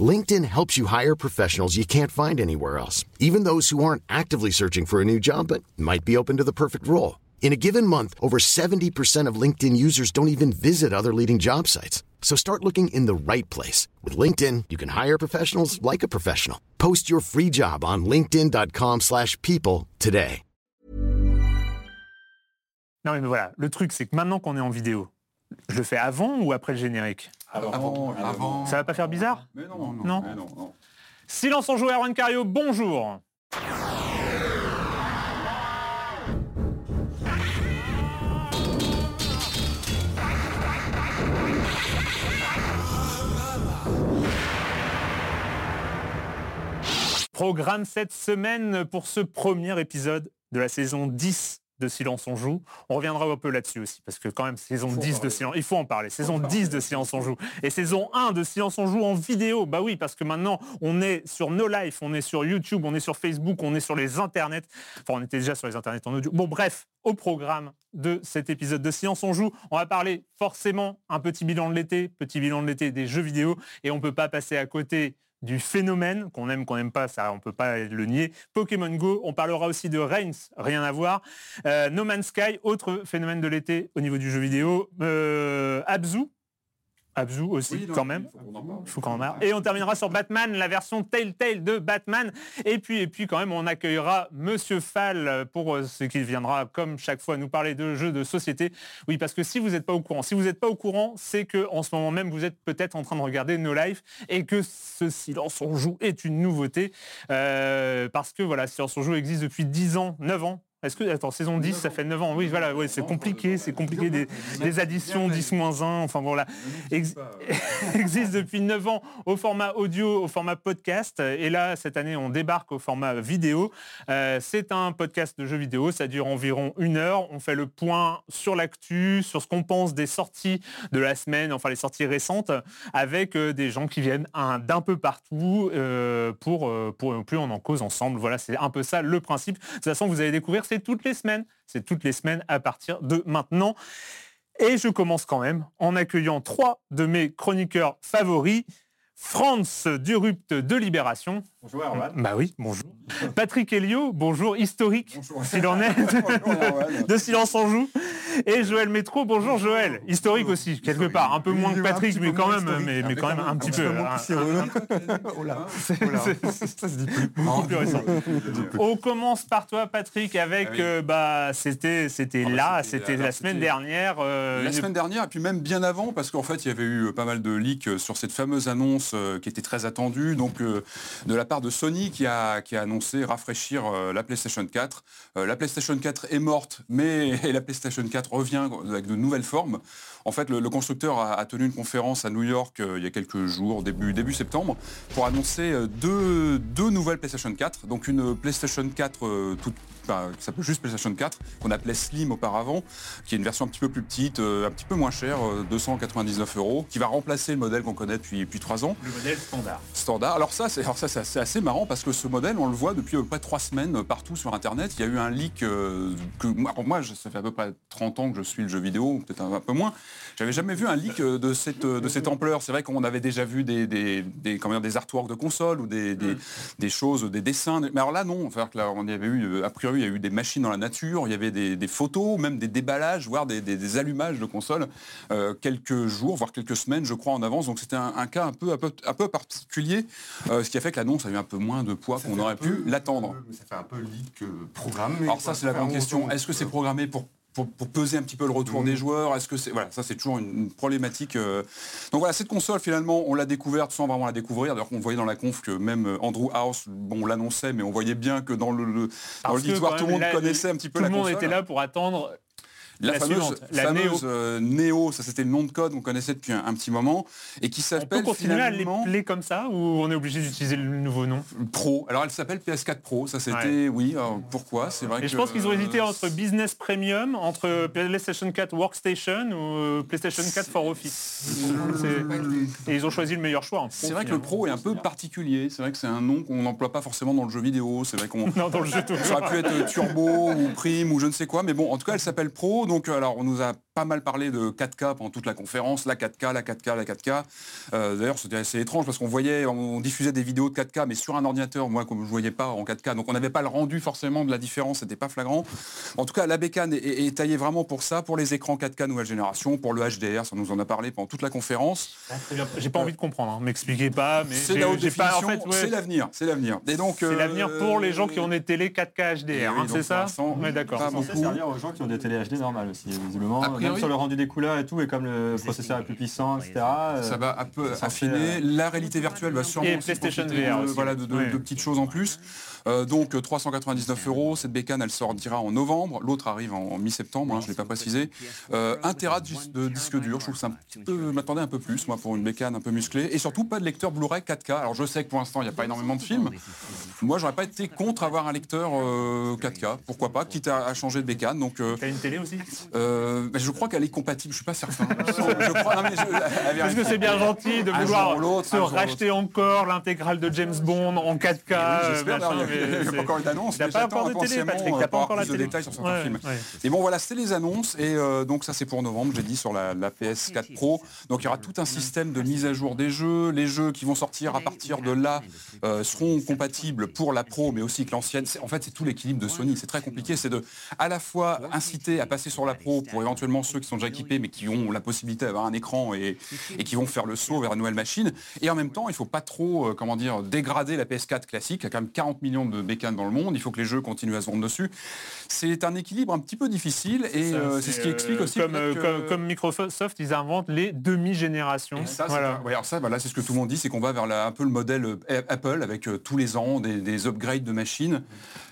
LinkedIn helps you hire professionals you can't find anywhere else, even those who aren't actively searching for a new job but might be open to the perfect role. In a given month, over 70% of LinkedIn users don't even visit other leading job sites. So start looking in the right place. With LinkedIn, you can hire professionals like a professional. Post your free job on linkedin.com slash people today. Non mais voilà, le truc c'est que maintenant qu'on est en vidéo, je le fais avant ou après le générique Avant, avant. Ça va pas faire bizarre? Mais non, non, Non. mais non, non. Silence en joue, Erwan Cario, bonjour. Programme cette semaine pour ce premier épisode de la saison 10 de Silence on joue. On reviendra un peu là-dessus aussi, parce que quand même, saison 10 de Silence, il faut en parler. Saison 10 de Silence on joue. Et saison 1 de Silence on joue en vidéo. Bah oui, parce que maintenant, on est sur No Life, on est sur YouTube, on est sur Facebook, on est sur les internets. Enfin, on était déjà sur les internets en audio. Bon, bref, au programme de cet épisode de Silence on joue, on va parler forcément un petit bilan de l'été, petit bilan de l'été des jeux vidéo, et on peut pas passer à côté du phénomène, qu'on aime, qu'on n'aime pas, ça on peut pas le nier. Pokémon Go, on parlera aussi de Reigns, rien à voir. Euh, no Man's Sky, autre phénomène de l'été au niveau du jeu vidéo. Euh, Abzu, Abzu aussi, Oui, non, quand même. il faut en parle. Et on terminera sur Batman, la version Telltale de Batman. Et puis, et puis quand même, on accueillera Monsieur Fall pour euh, ce qui viendra, comme chaque fois, nous parler de jeux de société. Oui, parce que si vous n'êtes pas au courant, si vous n'êtes pas au courant, c'est que en ce moment même, vous êtes peut-être en train de regarder No Life et que ce Silence on joue est une nouveauté. Euh, parce que voilà, Silence on joue existe depuis 10 ans, 9 ans. Est-ce que, attends, saison 10, ça fait 9 ans. Oui, voilà, c'est compliqué, c'est compliqué. Des, des additions 10 moins 1, enfin voilà. Ex- existe depuis 9 ans au format audio, au format podcast. Et là, cette année, on débarque au format vidéo. Euh, c'est un podcast de jeux vidéo, ça dure environ une heure. On fait le point sur l'actu, sur ce qu'on pense des sorties de la semaine, enfin les sorties récentes, avec euh, des gens qui viennent un- d'un peu partout euh, pour, euh, pour plus on en cause ensemble. Voilà, c'est un peu ça le principe. De toute façon, vous allez découvrir, c'est toutes les semaines. C'est toutes les semaines à partir de maintenant. Et je commence quand même en accueillant trois de mes chroniqueurs favoris. Franz Durupt de Libération. Bonjour Erwan. Bah oui, bonjour. Patrick Helio, bonjour, historique, s'il en est, de Silence en joue. Et Joël Métro, bonjour Joël, historique aussi, quelque part, un peu moins que Patrick, mais quand même, mais, mais quand même un petit peu. Ça se dit plus. plus récent. On commence par toi, Patrick, avec Ah oui. euh, bah c'était c'était Ah bah, là, c'était- la semaine dernière. euh, La semaine dernière, et puis même bien avant, parce qu'en fait, il y avait eu pas mal de leaks euh, sur cette fameuse annonce euh, qui était très attendue, donc euh, de la part de Sony qui a, qui a annoncé rafraîchir euh, la PlayStation 4. Euh, la PlayStation 4 est morte, mais la PlayStation 4 revient avec de nouvelles formes. En fait, le, le constructeur a, a tenu une conférence à New York euh, il y a quelques jours, début, début septembre, pour annoncer deux, deux nouvelles PlayStation 4. Donc une PlayStation 4 euh, toute enfin, qui s'appelle juste PlayStation 4, qu'on appelait Slim auparavant, qui est une version un petit peu plus petite, euh, un petit peu moins chère, euh, 299 euros, qui va remplacer le modèle qu'on connaît depuis, depuis 3 ans, le modèle standard. standard. Alors ça, c'est alors ça, c'est assez, marrant parce que ce modèle, on le voit depuis à peu près 3 semaines euh, partout sur Internet. Il y a eu un leak euh, que moi, alors moi, je- ça fait à peu près 30 ans que je suis le jeu vidéo, peut-être un, un peu moins, J'avais jamais vu un leak de cette, de cette ampleur. C'est vrai qu'on avait déjà vu des, des, des, comment des artworks de console ou des, des, mm. choses, des dessins. Mais alors là, non. Enfin, là, on y avait eu, a priori, il y a eu des machines dans la nature, il y avait des, photos, même des déballages, voire des, allumages de console quelques jours, voire quelques semaines, je crois, en avance. Donc c'était un, cas un peu, un peu, un peu particulier, ce qui a fait que l'annonce a eu un peu moins de poids qu'on aurait pu l'attendre. Ça fait un peu leak programmé. Alors ça, c'est la grande question. Est-ce que c'est programmé pour pour, peser un petit peu le retour des mmh. joueurs? Est-ce que c'est voilà, ça c'est toujours une, problématique. Euh. Donc voilà, cette console finalement, on l'a découverte sans vraiment la découvrir. D'ailleurs, on voyait dans la conf que même euh, Andrew House, bon, on l'annonçait, mais on voyait bien que dans le, le dans tout le monde connaissait un petit peu la console. Tout le monde était là pour attendre la, fameuse, la euh, Néo. ça c'était le nom de code qu'on connaissait depuis un, petit moment et qui s'appelle. On peut continuer à les comme ça ou on est obligé d'utiliser le nouveau nom? Pro. Alors elle s'appelle PS4 Pro. Ça c'était oui. pourquoi? C'est vrai. Et je pense qu'ils ont hésité entre Business Premium, entre PlayStation 4 Workstation ou euh, PlayStation 4 for Office. Et ils ont choisi le meilleur choix. C'est vrai que le Pro est un peu particulier. C'est vrai que c'est un nom qu'on n'emploie pas forcément dans le jeu vidéo. C'est vrai qu'on. non, dans le jeu tout. Ça aurait pu être Turbo ou Prime ou je ne sais quoi. Mais bon, en tout cas, elle s'appelle Pro donc, alors, on nous a pas mal parlé de 4K pendant toute la conférence, la 4K, la 4K, la 4K. Euh, d'ailleurs, c'était assez étrange parce qu'on voyait, on diffusait des vidéos de 4K, mais sur un ordinateur, moi, comme je ne voyais pas en 4K, donc on n'avait pas le rendu forcément de la différence, c'était pas flagrant. En tout cas, la bécane est, taillée vraiment pour ça, pour les écrans 4K nouvelle génération, pour le HDR, ça nous en a parlé pendant toute la conférence. J'ai pas envie de comprendre, hein. m'expliquez pas, mais c'est la haute définition, en fait, c'est l'avenir, c'est l'avenir. Et donc, c'est l'avenir euh, pour les gens qui ont des télé 4K HDR, hein, c'est ça Oui, d'accord. C'est servir aux gens qui ont des télé HD normales aussi, visiblement même sur le rendu des couleurs et tout, et comme le processeur est plus puissant, etc. Euh, ça va un peu affiner. La réalité virtuelle va sûrement et PlayStation VR voilà, de, petites choses en plus. Euh, donc 399 euros, cette bécane elle sortira en novembre, l'autre arrive en, mi-septembre, hein, je ne l'ai pas précisé. Euh, 1 Tera de, disque dur, je trouve que ça m'attendait un peu plus moi pour une bécane un peu musclée, et surtout pas de lecteur Blu-ray 4K. Alors je sais que pour l'instant il n'y a pas énormément de films. Moi j'aurais pas été contre avoir un lecteur 4K, euh, pourquoi pas, quitte à, changer de bécane. Donc, euh, T'as une télé aussi? Je crois qu'elle est compatible, je suis pas certain. Parce que c'est bien gentil de vouloir se racheter encore l'intégrale de James Bond en 4K. Il n'y a pas encore une annonce. Il n'y a pas encore de télé, Patrick. Il n'y a pas encore de détails sur certains films. Et bon, voilà, c'était les annonces. Et euh, donc, ça, c'est pour novembre, j'ai dit, sur la, PS4 Pro. Donc, il y aura tout un système de mise à jour des jeux. Les jeux qui vont sortir à partir de là euh, seront compatibles pour la Pro, mais aussi que l'ancienne. En fait, c'est tout l'équilibre de Sony. C'est très compliqué. C'est de à la fois inciter à passer sur la Pro pour éventuellement ceux qui sont déjà équipés, mais qui ont la possibilité d'avoir un écran et, et qui vont faire le saut vers une nouvelle machine. Et en même temps, il ne faut pas trop, euh, comment dire, dégrader la PS4 classique. Il y a quand même 40 millions de bécanes dans le monde, il faut que les jeux continuent à se vendre dessus. C'est un équilibre un petit peu difficile et euh, c'est ce qui explique aussi comme, euh, comme, Microsoft, ils inventent les demi-générations. Voilà. alors ça, voilà, c'est ce que tout le monde dit, c'est qu'on va vers un peu le modèle euh, Apple avec tous les ans des, des upgrades de machines.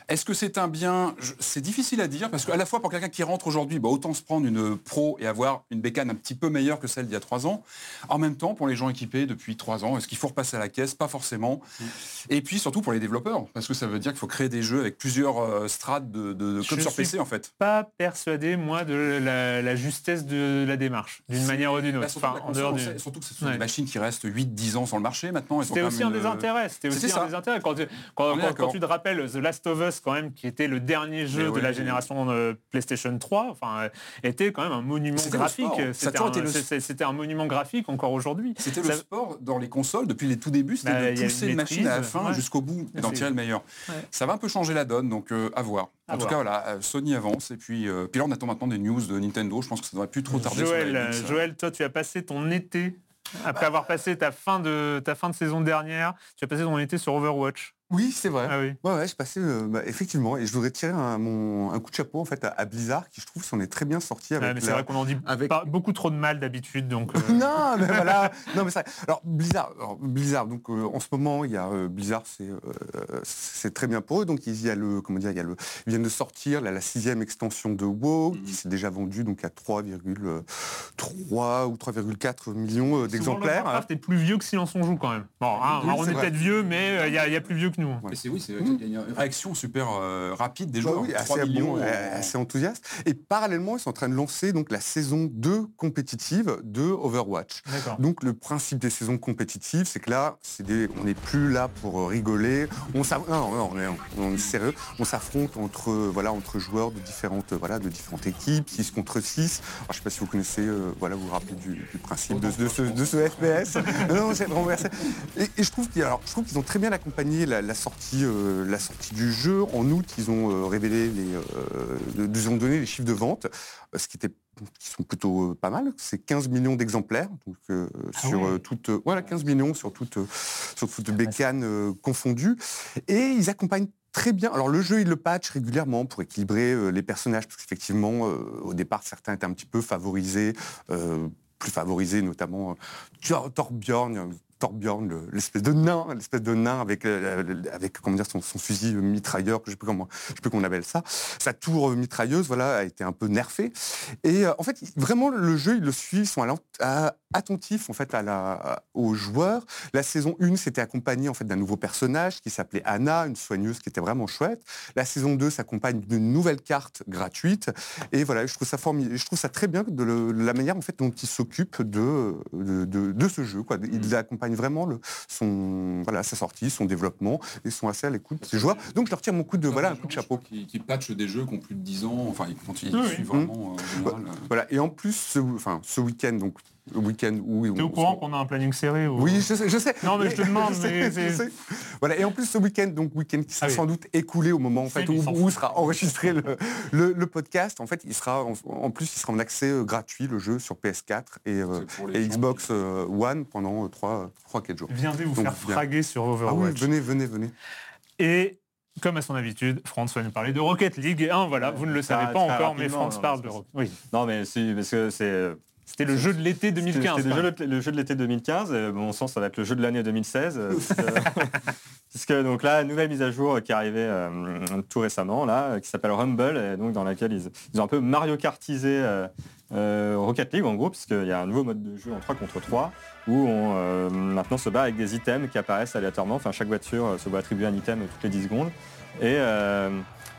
Est-ce que c'est un bien? C'est difficile à dire parce qu'à la fois pour quelqu'un qui rentre aujourd'hui, bah, autant se prendre une pro et avoir une bécane un petit peu meilleure que celle d'il y a trois ans. En même temps, pour les gens équipés depuis trois ans, est-ce qu'il faut repasser à la caisse? Pas forcément. Mm. Et puis surtout pour les développeurs, parce que ça veut dire qu'il faut créer des jeux avec plusieurs euh, strates de, de, comme sur PC en fait. Pas persuadé moi de la, justesse de la démarche, d'une manière ou d'une autre. Bah, surtout, en dehors du... surtout, que ce sont des machines qui restent 8-10 ans sur le marché maintenant. C'était aussi un des intérêts. C'était aussi un. Quand, quand tu te rappelles The Last of Us quand même, qui était le dernier jeu de la génération euh, PlayStation 3, enfin, euh, était quand même un monument graphique. C'était un, monument graphique encore aujourd'hui. C'était le sport dans les consoles depuis les tout débuts, c'était bah, de pousser une machine à la fin jusqu'au bout et d'en tirer le meilleur. Ça va un peu changer la donne, donc euh, à voir. En tout cas, voilà, Sony avance et puis, puis là on attend maintenant des news de Nintendo. Je pense que ça devrait plus trop tarder. Joël, Joël, toi tu as passé ton été après avoir passé ta fin de ta fin de saison dernière, tu as passé ton été sur Overwatch. Oui, c'est vrai. Ah oui. Ouais, ouais, je passais euh, bah, effectivement, et je voudrais tirer un, mon, un coup de chapeau en fait à, Blizzard, qui je trouve s'en est très bien sorti. Avec mais c'est vrai qu'on en dit avec... pas, beaucoup trop de mal d'habitude, donc. Euh. non, mais voilà. Non, mais ça. Alors Blizzard, Blizzard. Donc euh, en ce moment, il y a Blizzard, c'est c'est très bien pour eux. Donc il y a le, comment dire, il y a le, ils viennent de sortir la sixième extension de WoW, qui mhm. s'est déjà vendue donc à 3,3 ou 3,4 millions d'exemplaires. Warcraft est plus vieux que Silence on joue quand même. Bon, hein, on est, peut-être vieux, mais il y, a plus vieux que que nous. hein. C'est oui, c'est a une réaction super euh, rapide des Bah joueurs. oui, 3 assez, millions. bon, en- euh, assez enthousiaste. Et parallèlement, ils sont en train de lancer donc la saison 2 compétitive de Overwatch. Donc le principe des saisons compétitives, c'est que là, c'est des- on n'est plus là pour euh, rigoler. On non, non, on est, on est sérieux. On s'affronte entre euh, voilà entre joueurs de différentes voilà de différentes équipes, 6 contre 6. Alors, je ne sais pas si vous connaissez, euh, voilà, vous vous rappelez du, du principe de, de ce, de ce FPS. non, vraiment. Et, et je trouve qu'ils alors, je trouve qu'ils ont très bien accompagné la, la sortie euh, la sortie du jeu. En août, ils ont euh, révélé les, euh, ils ont donné les chiffres de vente, ce qui était qui sont plutôt pas mal. C'est 15 millions d'exemplaires, donc euh, Ah sur euh, euh, voilà, 15 millions sur toutes, euh, sur toutes bécanes euh, confondues. Et ils accompagnent très bien. Alors le jeu, il le patch régulièrement pour équilibrer les personnages, parce qu'effectivement, au départ, certains étaient un petit peu favorisés, plus favorisés, notamment Thor- Torbjorn. Euh, Torbjorn, le- l'espèce de nain, l'espèce de nain avec, euh, avec comment dire, son, son fusil mitrailleur, je ne sais plus comment, je sais plus comment on appelle ça. Sa tour euh, mitrailleuse, voilà, a été un peu nerfée. Et euh, en fait, vraiment, le jeu, ils le suivent, ils sont attentifs en fait à la, aux joueurs. La saison 1, c'était accompagné en fait d'un nouveau personnage qui s'appelait Anna, une soigneuse qui était vraiment chouette. La saison 2 s'accompagne d'une nouvelle carte gratuite. Et voilà, je trouve ça formidable. Je trouve ça très bien de, le- de la manière en fait dont ils s'occupent de, de, de- de ce jeu. Quoi. Ils accompagnent vraiment le, son, voilà, sa sortie, son développement, et sont assez à l'écoute des joueurs. Donc je leur tire mon coup de, voilà, un coup de chapeau. Qui, qui patchent des jeux qui ont plus de 10 ans, enfin ils continuent, Oui, ils oui. vraiment euh, en général. euh, Voilà. Et en plus, ce, enfin, ce week-end, donc le week-end où... T'es au courant qu'on a un planning serré ou... Oui, je sais, je sais. Non, mais je te demande, je sais, mais je c'est- sais. Voilà, et en plus ce week-end, donc week-end qui sera Ah oui. sans doute écoulé au moment en fait, où, sera enregistré le, le- le podcast. En fait, il sera en, en plus il sera en accès euh, gratuit le jeu sur PS4 et, euh, et Xbox euh, One pendant 3-4 jours. Viendez vous Donc, faire bien. fraguer sur Ah oui, Overwatch. venez, venez, venez. Et comme à son habitude, France va nous parler de Rocket League 1. Voilà, vous ne le savez pas encore, mais France non, parle de Rocket. Oui, Non, mais si, parce que c'est. C'était le jeu de l'été 2015. C'était le jeu, de- le jeu de l'été 2015. et, bon, sens, ça va être le jeu de l'année 2016. euh, puisque, puisque, donc là, nouvelle mise à jour qui est arrivée euh, tout récemment, là, qui s'appelle Rumble, et donc dans laquelle ils, ils ont un peu Mario Kartisé euh, euh, Rocket League en gros, puisqu'il y a un nouveau mode de jeu en 3 contre 3 où on maintenant se bat avec des items qui apparaissent aléatoirement. Enfin, chaque voiture se voit attribuer un item toutes les 10 secondes. Et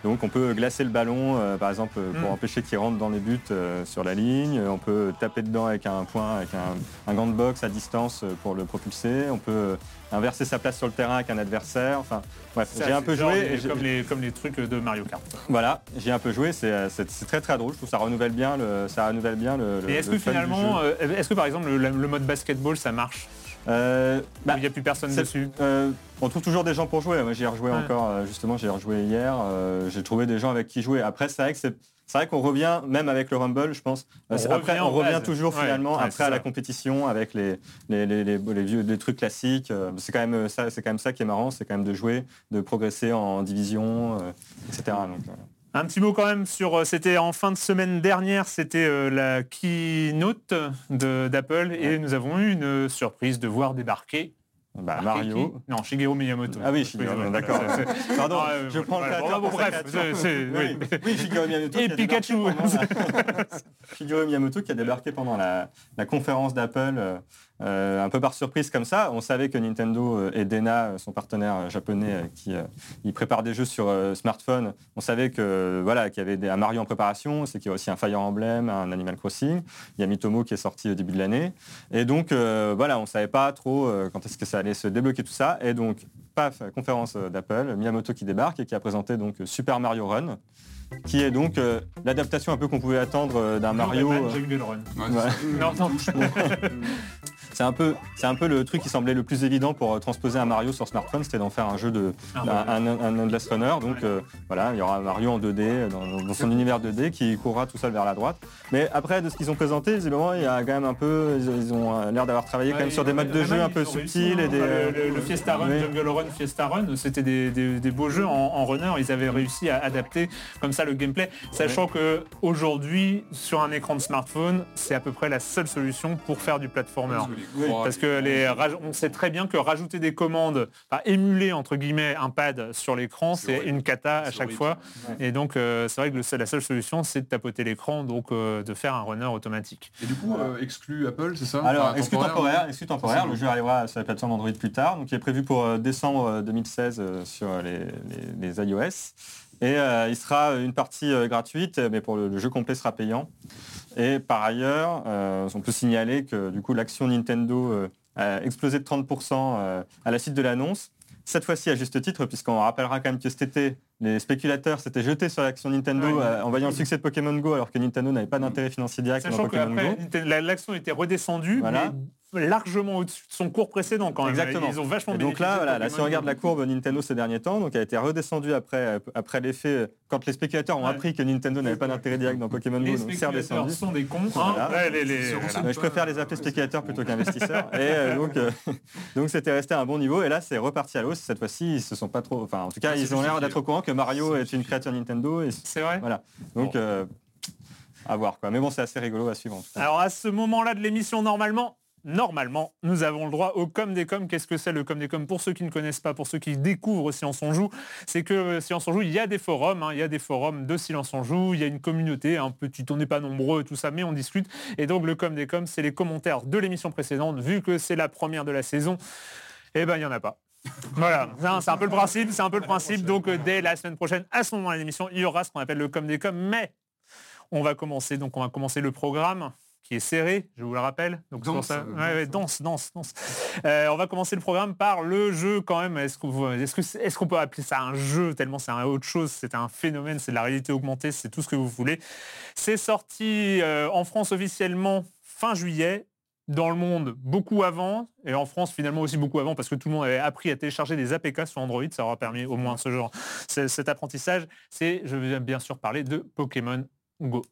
donc on peut glacer le ballon, euh, par exemple, pour Mm. empêcher qu'il rentre dans les buts euh, sur la ligne. On peut taper dedans avec un point, avec un, un gant de boxe à distance euh, pour le propulser. On peut euh, inverser sa place sur le terrain avec un adversaire. Enfin, bref, j'ai un peu joué. les- comme, les, comme les trucs de Mario Kart. Voilà, j'ai un peu joué. C'est euh, très très drôle. Je trouve que ça renouvelle bien le, ça renouvelle bien le. Et est-ce que finalement, euh, est-ce que par exemple le, le mode basketball ça marche? Euh, bah, Il n'y a plus personne dessus. Euh, on trouve toujours des gens pour jouer. Moi, j'y ai rejoué Ouais. encore, euh, justement, j'ai rejoué hier. euh, j'ai trouvé des gens avec qui jouer. Après, c'est vrai que c'est. Vrai qu'on revient, même avec le Rumble, je pense. On après, on revient toujours Ouais, finalement ouais, après à la compétition avec les, les, les, les- les vieux les trucs classiques. C'est quand même ça, c'est quand même ça qui est marrant, c'est quand même de jouer, de progresser en division, etc. Donc, Un petit mot quand même sur, euh, c'était en fin de semaine dernière, c'était euh, la keynote d'Apple et nous avons eu une euh, surprise de voir débarquer bah, Mario. qui Non, Shigeru Miyamoto. Ah oui, Shigeru, voilà, d'accord. Pardon, Ah, euh, je prends le voilà, bon, bref, c'est- oui. Oui, oui, Shigeru Miyamoto. Et Pikachu. la- Shigeru Miyamoto qui a débarqué pendant la, la conférence d'Apple, euh, un peu par surprise comme ça. On savait que Nintendo euh, et Dena, euh, son partenaire japonais, qui euh, il prépare des jeux sur euh, smartphone. On savait que voilà qu'il y avait des, un Mario en préparation, c'est qu'il y a aussi un Fire Emblem, un Animal Crossing. Il y a Mitomo qui est sorti au début de l'année. Et donc euh, voilà, on savait pas trop euh, quand est-ce que ça allait se débloquer tout ça. Et donc paf, conférence d'Apple, Miyamoto qui débarque et qui a présenté donc Super Mario Run qui est donc euh, l'adaptation un peu qu'on pouvait attendre euh, d'un Mario. Euh, Run. Ouais, Ouais. c'est ça. Non, non. C'est un peu, c'est un peu le truc qui semblait le plus évident pour euh, transposer un Mario sur smartphone, c'était d'en faire un jeu de Ah, un, un, un Endless Runner. Donc Ouais. euh, voilà, il y aura un Mario en 2D dans, dans son univers 2D qui courra tout seul vers la droite. Mais après, de ce qu'ils ont présenté, visiblement, il y a quand même un peu, ils, ils ont euh, l'air d'avoir travaillé quand même sur des modes de jeu un peu subtils et des. Le, le- le Fiesta Run. Jungle Run, Fiesta Run, c'était des, des- des beaux jeux en, en runner. Ils avaient réussi à adapter comme ça le gameplay, sachant que aujourd'hui sur un écran de smartphone, c'est à peu près la seule solution pour faire du platformer. Parce que les Parce que les, raj- on sait très bien que rajouter des commandes, enfin, émuler entre guillemets un pad sur l'écran, C'est une cata à chaque horrible. fois. Et donc euh, c'est vrai que le la seule solution, c'est de tapoter l'écran, donc euh, de faire un runner automatique. Et du coup, euh, exclu Apple, c'est ça? Alors, Enfin, exclu temporaire, exclu temporaire, le jeu arrivera sur la plateforme Android plus tard, donc il est prévu pour euh, décembre euh, 2016 euh, sur les, les- les iOS. Et euh, il sera une partie euh, gratuite, mais pour le, le jeu complet sera payant. Et par ailleurs, euh, on peut signaler que du coup l'action Nintendo euh, a explosé de 30% euh, à la suite de l'annonce. Cette fois-ci à juste titre, puisqu'on rappellera quand même que cet été, les spéculateurs s'étaient jetés sur l'action Nintendo Ouais. euh, en voyant le succès de Pokémon Go, alors que Nintendo n'avait pas d'intérêt financier direct dans Pokémon Go. l'action était redescendue, Voilà. mais largement au-dessus de son cours précédent quand même. Exactement. Ils ont vachement Et donc là, voilà, là, si on regarde la courbe Nintendo ces derniers temps, donc elle a été redescendue après, après l'effet, quand les spéculateurs ont Ouais. appris que Nintendo n'avait pas d'intérêt direct dans Pokémon Les Go, donc c'est redescendu. sont des cons. hein. Voilà. Ouais, les- les- voilà. je préfère les appeler spéculateurs plutôt qu'investisseurs. Et euh, donc, euh, donc c'était resté à un bon niveau. Et là, c'est reparti à l'hausse. Cette fois-ci, ils se sont pas trop. Enfin, en tout cas, Ah, ils ont l'air d'être au courant que Mario est une créature Nintendo. Et C'est vrai voilà. Donc, euh, à voir quoi. Mais bon, c'est assez rigolo à suivre. en tout cas. Alors à ce moment-là de l'émission, normalement, normalement, nous avons le droit au com des com. Qu'est-ce que c'est le com des com Pour ceux qui ne connaissent pas, pour ceux qui découvrent Silence on joue, c'est que euh, Silence on joue, il y a des forums, hein, il y a des forums de Silence on joue, il y a une communauté, un petit, on n'est pas nombreux, tout ça, mais on discute. Et donc le com des com, c'est les commentaires de l'émission précédente, vu que c'est la première de la saison. Eh ben, il n'y en a pas. Voilà, c'est un peu le principe, c'est un peu le principe. Donc euh, dès la semaine prochaine, à ce moment-là l'émission, il y aura ce qu'on appelle le com des com. Mais on va commencer, donc on va commencer le programme qui est serré, je vous le rappelle. Donc pour Dense, ça. euh, Ouais, ouais. Euh, on va commencer le programme par le jeu quand même. Est-ce qu'on que peut appeler ça un jeu tellement c'est un autre chose, c'est un phénomène, c'est de la réalité augmentée, c'est tout ce que vous voulez. C'est sorti euh, en France officiellement fin juillet. Dans le monde, beaucoup avant, et en France finalement aussi beaucoup avant, parce que tout le monde avait appris à télécharger des APK sur Android, ça aura permis au moins ce genre, ce- cet apprentissage. C'est, je vais bien sûr parler de Pokémon Go.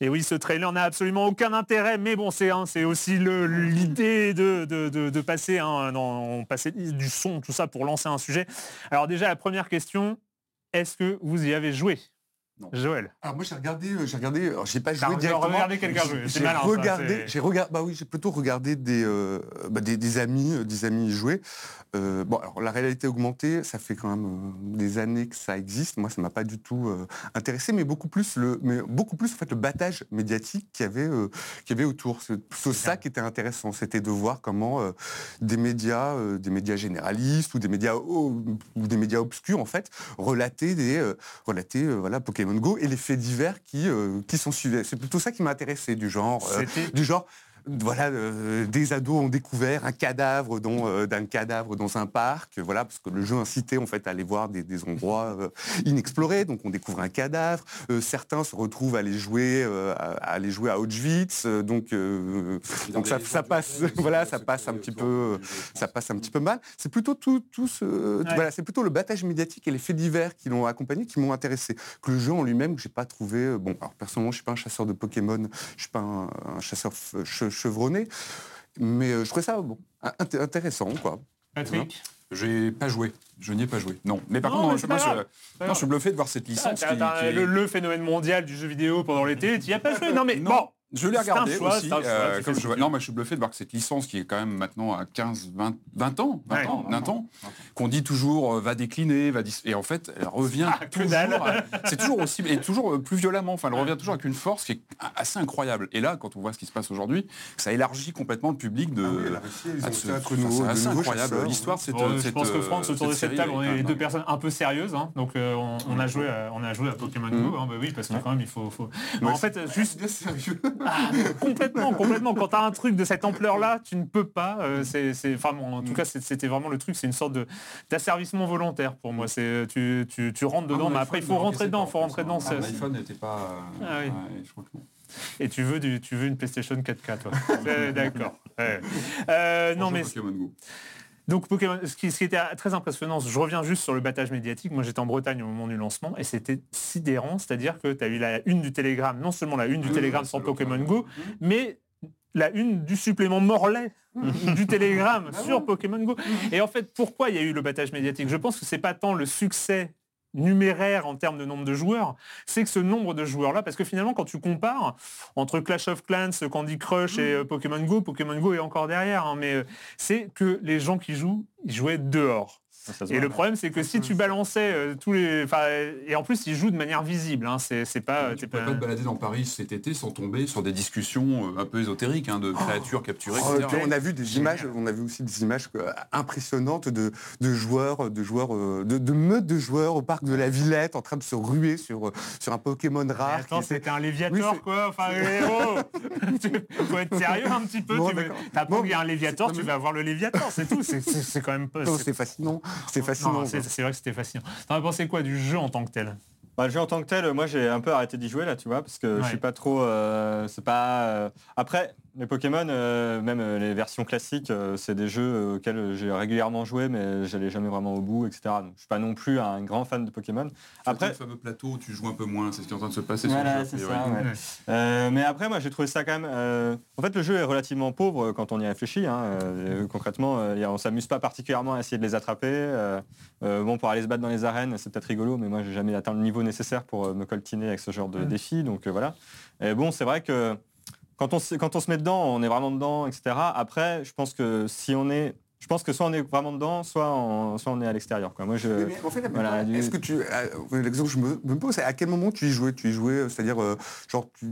Et oui, ce trailer n'a absolument aucun intérêt, mais bon, c'est hein, aussi l'idée de, passer, hein, du son, tout ça pour lancer un sujet. Alors déjà, la première question, est-ce que vous y avez joué? Non. Joël Alors moi j'ai regardé, euh, j'ai regardé, alors, j'ai pas joué directement. regardé quelqu'un J'ai- jouer, regardé, j'ai regardé, bah oui, j'ai plutôt regardé des, euh, bah, des, des amis, euh, des amis jouer. Euh, bon, alors la réalité augmentée, ça fait quand même euh, des années que ça existe. Moi, ça m'a pas du tout intéressé, mais beaucoup plus le, mais beaucoup plus en fait le battage médiatique qu'il y avait, qu'il y avait autour. C'est ça qui était intéressant, c'était de voir comment des médias, des médias généralistes ou des médias o- ou des médias obscurs en fait relataient des, relataient voilà Pokémon Go et les faits divers qui euh, qui sont suivis. C'est plutôt ça qui m'a intéressé du genre. euh, du genre voilà euh, des ados ont découvert un cadavre dans euh, d'un cadavre dans un parc voilà parce que le jeu incitait en fait à aller voir des, des endroits euh, inexplorés. Donc on découvre un cadavre. Certains se retrouvent à aller jouer à, à aller jouer à Auschwitz. Donc donc ça, ça passe voilà ça passe un petit peu ça passe un petit peu mal. C'est plutôt tout tout ce voilà c'est plutôt le battage médiatique et les faits divers qui l'ont accompagné qui m'ont intéressé. Que le jeu en lui-même que j'ai pas trouvé bon alors personnellement je suis pas un chasseur de Pokémon je suis pas un, un chasseur f- che- chevronné mais euh, je trouvais ça bon int- intéressant quoi Patrick J'ai pas joué. Je n'y ai pas joué. Non. Mais par Non, contre, mais je, moi, pas je, non, suis bluffé de voir cette Ah, licence. qui- qui est- le, le phénomène mondial du jeu vidéo pendant l'été, tu y as pas joué Non mais Non, bon, Je l'ai C'est regardé choix, aussi. c'est choix, euh, comme je non, mais je suis bluffé de voir que cette licence qui est quand même maintenant à 15, 20, 20 ans, 20 Ouais. ans, 20 ans, qu'on dit toujours euh, va décliner, va dis- et en fait, elle revient Ah, toujours. C'est toujours aussi et toujours euh, plus violemment. Enfin, elle revient toujours avec une force qui est assez incroyable. Et là, quand on voit ce qui se passe aujourd'hui, ça élargit complètement le public de. Ah à ce- enfin, c'est assez incroyable. L'histoire. Bon, je cette, pense que euh, France autour de cette table, on est les deux personnes un peu sérieuses, hein, donc euh, on, on a joué à, on a joué à Pokémon. Go, hein, bah oui, parce que quand même il faut, en fait juste sérieux ah, complètement, complètement. Quand t'as un truc de cette ampleur-là, tu ne peux pas. euh, c'est, enfin, bon, en tout cas, c'est- c'était vraiment le truc. C'est une sorte de d'asservissement volontaire pour moi. C'est tu, tu, tu rentres dedans, mais après il faut rentrer dedans, il faut rentrer dedans. c'est- L'iPhone n'était pas. Ah oui. ouais, je crois que non. Et tu veux du, tu veux une PlayStation 4K, toi? D'accord. Ouais. Euh, non mais. Donc Pokémon, ce qui, ce qui était très impressionnant, je reviens juste sur le battage médiatique. Moi j'étais en Bretagne au moment du lancement et c'était sidérant, c'est-à-dire que tu as eu la une du Télégramme, non seulement la une du Oui, sur c'est Pokémon Go, mais la une du supplément Morlaix du Télégramme sur Pokémon Go. Et en fait, pourquoi il y a eu le battage médiatique? Je pense que c'est pas tant le succès numéraire en termes de nombre de joueurs, c'est que ce nombre de joueurs-là, parce que finalement, quand tu compares entre Clash of Clans, Candy Crush et euh, Pokémon Go, Pokémon Go est encore derrière, hein, mais euh, c'est que les gens qui jouent, ils jouaient dehors. Ça se Et le problème, c'est que si tu balançais euh, tous les... et en plus, ils jouent de manière visible. Hein, c'est c'est pas... tu peux pas- pas te balader dans Paris cet été sans tomber sur des discussions euh, un peu ésotériques, hein, de créatures capturées, Oh, etc. on a vu des images, on a vu aussi des images impressionnantes de, de joueurs, de joueurs, euh, de, de meutes de joueurs au parc de la Villette en train de se ruer sur, sur un Pokémon Mais rare. c'était un Léviator, Oui, quoi. Enfin, oh Tu- faut être sérieux un petit peu. Bon, tu veux... qu'il y a un Léviator, c'est- tu vas avoir le Léviator, c'est tout. C'est- C'est c'est quand même pas... C'est fascinant, c'est Non, fascinant. c'est vrai que c'était fascinant. T'en as pensé quoi du jeu en tant que tel? Bah, le jeu en tant que tel, moi j'ai un peu arrêté d'y jouer là, tu vois, parce que je Ouais. suis pas trop. euh, c'est pas. euh, Après, les Pokémon, euh, même euh, les versions classiques, euh, c'est des jeux auxquels j'ai régulièrement joué, mais j'allais jamais vraiment au bout, etc. Donc je suis pas non plus un grand fan de Pokémon. Après, le fameux plateau où tu joues un peu moins, c'est ce qui est en train de se passer Voilà, sur le jeu. ça, ouais. Euh, mais après, moi, j'ai trouvé ça quand même. En fait, le jeu est relativement pauvre quand on y réfléchit. hein. Concrètement, on s'amuse pas particulièrement à essayer de les attraper. Bon, pour aller se battre dans les arènes, c'est peut-être rigolo, mais moi, j'ai jamais atteint le niveau nécessaire pour me coltiner avec ce genre de défi. Donc voilà. Et bon, c'est vrai que quand on, se, quand on se met dedans, on est vraiment dedans, etc. Après, je pense que si on est, je pense que soit on est vraiment dedans, soit on, soit on est à l'extérieur. Moi, je, Mais- mais en fait, voilà, du- est-ce que tu, euh, l'exemple que je me, me pose, c'est à quel moment tu y jouais? Tu y jouais, euh, c'est-à-dire, euh, genre, tu,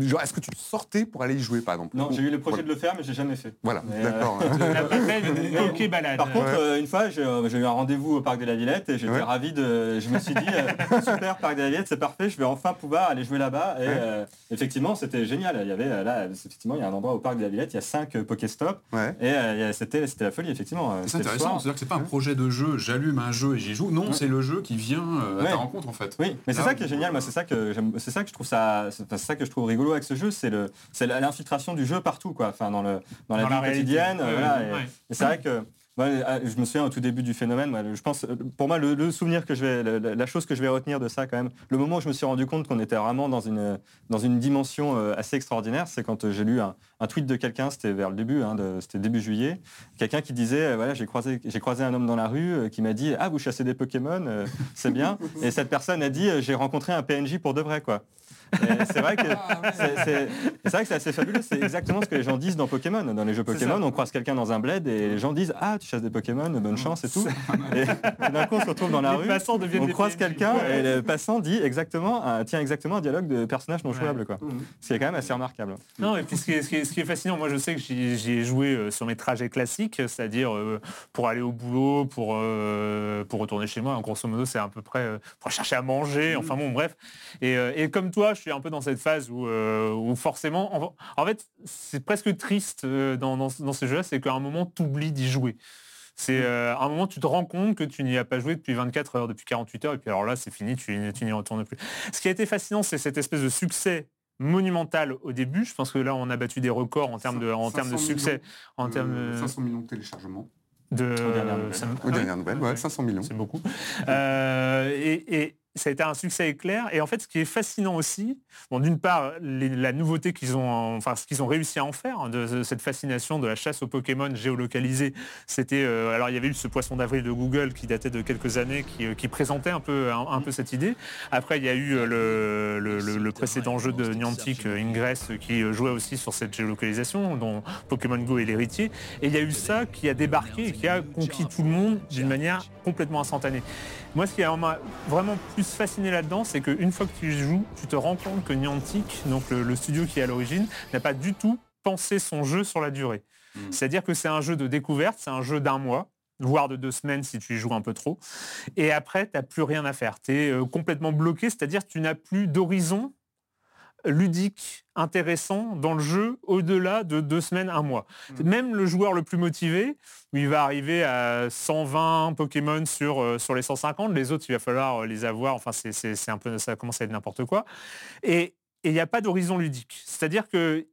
genre, est-ce que tu sortais pour aller y jouer, par exemple non, j'ai eu le projet Voilà. de le faire, mais j'ai jamais fait. Voilà, Mais, euh, d'accord. Balade. Par contre, Ouais. euh, une fois, j'ai euh, j'ai eu un rendez-vous au parc de la Villette et j'étais Ouais. ravi de. Je me suis dit, euh, super parc de la Villette, c'est parfait, je vais enfin pouvoir aller jouer là-bas. Et Ouais. euh, effectivement, c'était génial. Il y avait euh, là, effectivement, il y a un endroit au parc de la Villette, il y a 5 Pokéstop ouais. et euh, c'était c'était la folie, effectivement. Euh, C'est intéressant, c'est-à-dire que c'est pas un projet de jeu, j'allume un jeu et j'y joue. Non, Ouais. c'est le jeu qui vient euh, à Ouais. ta rencontre en fait. Oui, mais c'est ça qui est génial. Moi, euh, c'est ça que j'aime- c'est ça que je trouve ça, c'est ça que je trouve rigolo avec ce jeu, c'est le, c'est l'infiltration du jeu partout, quoi. Enfin, dans le, dans la Dans vie la quotidienne. Ouais, voilà, ouais, et- ouais. et c'est vrai que moi, euh, je me souviens au tout début du phénomène. moi, je pense, euh, pour moi, le, le souvenir que je vais, le- la chose que je vais retenir de ça, quand même, le moment où je me suis rendu compte qu'on était vraiment dans une dans une dimension euh, assez extraordinaire, c'est quand j'ai lu un, un tweet de quelqu'un, c'était vers le début, hein, de- c'était début juillet, quelqu'un qui disait, euh, voilà, j'ai croisé j'ai croisé un homme dans la rue euh, qui m'a dit, ah, vous chassez des Pokémon, euh, c'est bien. Et cette personne a dit, j'ai rencontré un PNJ pour de vrai, quoi. Et C'est vrai que c'est c'est- c'est vrai que c'est assez fabuleux. C'est exactement ce que les gens disent dans Pokémon. Dans les jeux Pokémon, on croise quelqu'un dans un bled et les gens disent Ah, tu chasses des Pokémon, bonne chance et tout. Et d'un coup, on se retrouve dans la Les rue. passants deviennent On des croise quelqu'un Ouais. et le passant dit exactement, un- tient exactement un dialogue de personnage non Ouais. jouable, quoi. Ce qui est quand même assez remarquable. Non, et puis ce qui, est, ce qui est- ce qui est fascinant, moi je sais que j'y ai joué euh, sur mes trajets classiques, c'est-à-dire euh, pour aller au boulot, pour, euh, pour retourner chez moi, grosso modo c'est à peu près pour chercher à manger, enfin bon bref. Et, et comme toi, je suis un peu dans cette phase où, où forcément, en, en fait c'est presque triste dans, dans, dans ce jeu-là, c'est qu'à un moment tu oublies d'y jouer. C'est euh, à un moment tu te rends compte que tu n'y as pas joué depuis 24 heures, depuis 48 heures, et puis alors là c'est fini, tu, tu n'y retournes plus. Ce qui a été fascinant, c'est cette espèce de succès monumental au début. Je pense que là, on a battu des records en termes de, en termes de 500 succès, millions, en euh, termes 500 millions de téléchargements. de. Aux dernières nouvelles, ouais, 500 millions. c'est beaucoup. Euh, et, et ça a été un succès éclair. Et en fait, ce qui est fascinant aussi, bon, d'une part, les- la nouveauté qu'ils ont, enfin, ce qu'ils ont réussi à en faire, hein, de, de cette fascination de la chasse aux Pokémon géolocalisés, c'était, euh, alors il y avait eu ce poisson d'avril de Google qui datait de quelques années, qui, euh, qui présentait un peu, un, un peu cette idée. Après, il y a eu euh, le, le- le- le précédent jeu de Niantic, Ingress, qui jouait aussi sur cette géolocalisation, dont Pokémon Go est l'héritier. Et il y a eu ça qui a débarqué et qui a conquis tout le monde d'une manière complètement instantanée. Moi, ce qui m'a vraiment plus fasciné là-dedans, c'est qu'une fois que tu joues, tu te rends compte que Niantic, donc le, le studio qui est à l'origine, n'a pas du tout pensé son jeu sur la durée. C'est-à-dire que c'est un jeu de découverte, c'est un jeu d'un mois voire de deux semaines si tu y joues un peu trop. Et après, tu n'as plus rien à faire. Tu es complètement bloqué, c'est-à-dire tu n'as plus d'horizon ludique intéressant dans le jeu au-delà de deux semaines, un mois. Même le joueur le plus motivé, où il va arriver à 120 Pokémon sur, euh, sur les 150, les autres, il va falloir euh, les avoir, enfin, c'est- un peu, ça commence à être n'importe quoi. Et et il n'y a pas d'horizon ludique. C'est-à-dire que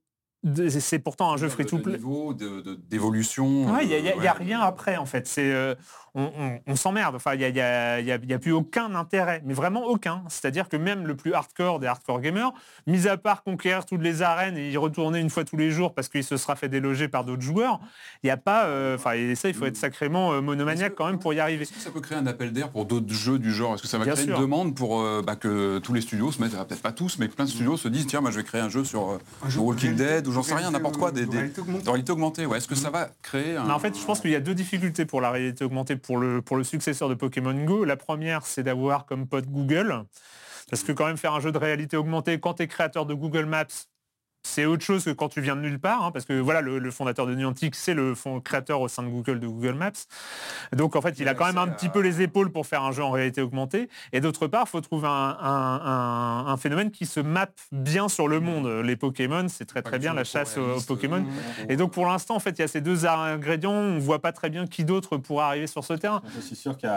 c'est pourtant un jeu free to play. niveau d'évolution. Il n'y a, rien après en fait. C'est on, s'emmerde. Enfin, il n'y a, plus aucun intérêt, mais vraiment aucun. C'est-à-dire que même le plus hardcore des hardcore gamers, mis à part conquérir toutes les arènes et y retourner une fois tous les jours parce qu'il se sera fait déloger par d'autres joueurs, il n'y a pas. Euh, enfin, et ça, il faut être sacrément euh, monomaniaque quand même pour y arriver. Est-ce que ça peut créer un appel d'air pour d'autres jeux du genre? Est-ce que ça va créer une demande pour euh, bah, que tous les studios se mettent, peut-être pas tous, mais plein de studios se disent tiens, moi, je vais créer un jeu sur Walking Dead ou j'en sais rien, n'importe quoi, des, réalité augmentée. Ouais. Est-ce que ça va créer un... En fait, je pense qu'il y a deux difficultés pour la réalité augmentée pour le, pour le successeur de Pokémon Go. La première, c'est d'avoir comme pote Google. Parce que quand même faire un jeu de réalité augmentée, quand tu es créateur de Google Maps, c'est autre chose que quand tu viens de nulle part, hein, parce que voilà, le, fondateur de Niantic, c'est le fond créateur au sein de Google de Google Maps. Donc en fait, il a quand même un petit peu les épaules pour faire un jeu en réalité augmentée. Et d'autre part, il faut trouver un, phénomène qui se mappe bien sur le monde. Les Pokémon, c'est très très bien la chasse aux, Pokémon. Et donc pour l'instant, en fait, il y a ces deux ingrédients. On ne voit pas très bien qui d'autre pourra arriver sur ce terrain. Je suis sûr qu'il y,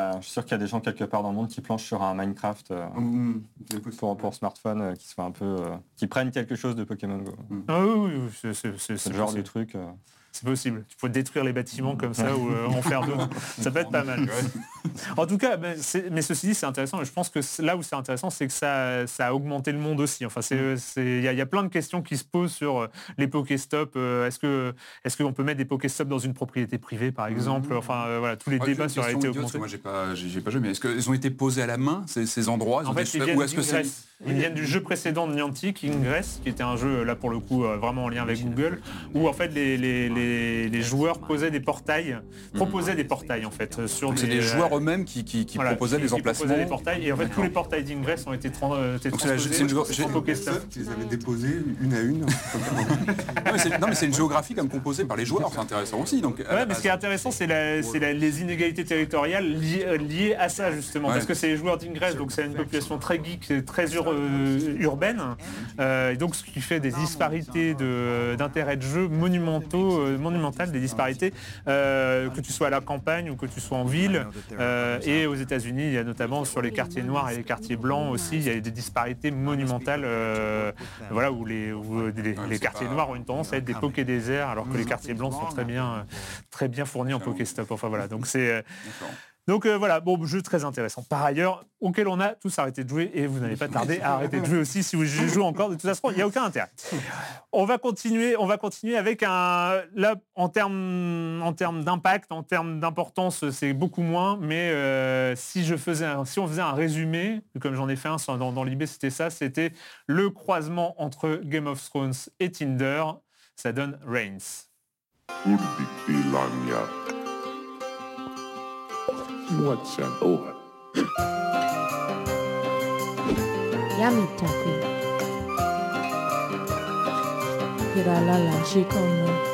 a des gens quelque part dans le monde qui planchent sur un Minecraft euh, mm, mm. pour, pour, smartphone, euh, qui soit un peu, euh, qui prennent quelque chose de Pokémon Go. Ah oui, oui, c'est le genre de truc. Euh. C'est possible. Tu peux détruire les bâtiments comme ça ou euh, en faire d'autres. Ça peut être pas mal. En tout cas, mais, ceci dit, c'est intéressant. Et je pense que là où c'est intéressant, c'est que ça, ça, a augmenté le monde aussi. Enfin, il y, a plein de questions qui se posent sur euh, les Pokéstop. est-ce que est-ce qu'on peut mettre des Pokéstop dans une propriété privée, par exemple? Enfin, voilà, tous les débats sur la réalité augmentée. Moi, j'ai pas, j'ai pas joué, mais est-ce qu'ils ont été posés à la main ces, endroits? En fait, ils ou est-ce que c'est ils viennent du jeu précédent de Niantic, Ingress, qui était un jeu, là pour le coup, euh, vraiment en lien avec Google, où en fait les, les, joueurs posaient des portails, proposaient des portails en fait. sur C'est des joueurs eux-mêmes qui, qui, proposaient des emplacements. des portails, et en fait tous les portails d'Ingress ont été, euh, transposés c'est une Pokéstop. Ils avaient déposé une à une. non mais c'est une géographie comme composée par les joueurs, c'est intéressant aussi. Donc, ouais, mais ce qui est intéressant, c'est les inégalités territoriales liées, à ça justement, parce que c'est les joueurs d'Ingress, donc c'est une population très geek, très urbaine euh, urbaine, euh, et donc ce qui fait des disparités d'intérêt de, jeu monumentaux, euh, monumentales, des disparités, que tu sois à la campagne ou que tu sois en ville. et aux États-Unis, il y a notamment sur les quartiers noirs et les quartiers blancs aussi, il y a des disparités monumentales, voilà, où, les, les, quartiers noirs ont une tendance à être des pokés déserts, alors que les quartiers blancs sont très bien, très bien fournis en Pokéstop. Enfin voilà, donc c'est donc euh, voilà, bon, jeu très intéressant. Par ailleurs, auquel on a tous arrêté de jouer et vous n'allez pas tarder à arrêter de jouer aussi si vous jouez encore. De toute façon, il n'y a aucun intérêt. On va continuer, on va continuer avec un là en termes d'impact, en termes d'importance, c'est beaucoup moins. Mais euh, si je faisais, si on faisait un résumé, comme j'en ai fait un dans l'IB, c'était ça, c'était le croisement entre Game of Thrones et Tinder. Ça donne Reigns. Muotsan oh. Yamitaki. Hiralala Shikono. Sentai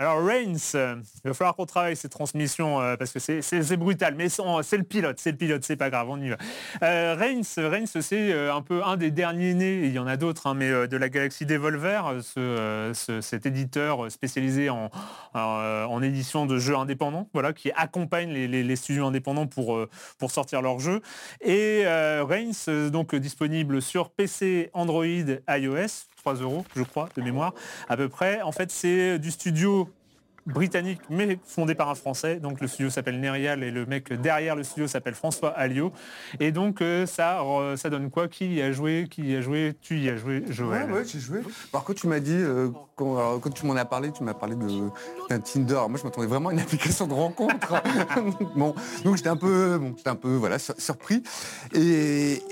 Alors Reigns, euh, il va falloir qu'on travaille ces transmissions euh, parce que c'est brutal, mais c'est le pilote, c'est le pilote, c'est pas grave, on y va. Euh, Reigns, c'est un peu un des derniers nés, il y en a d'autres, hein, mais de la galaxie Devolver, cet éditeur spécialisé en, en, édition de jeux indépendants, voilà, qui accompagne les, studios indépendants pour, pour sortir leurs jeux. Et Reigns, donc disponible sur PC, Android, iOS, 3 euros, je crois, de mémoire, à peu près. En fait, c'est du studio britannique mais fondé par un Français. Donc le studio s'appelle Nerial et le mec derrière le studio s'appelle François Alliot. Et donc euh, ça, ça donne quoi? Qui y a joué? Qui y a joué? Tu y as joué, Joël? Ouais, j'ai joué. Par contre, tu m'as dit, euh, quand, tu m'en as parlé, tu m'as parlé d'un Tinder. Moi, je m'attendais vraiment à une application de rencontre. bon, donc j'étais un peu, bon, un peu voilà, surpris. Et,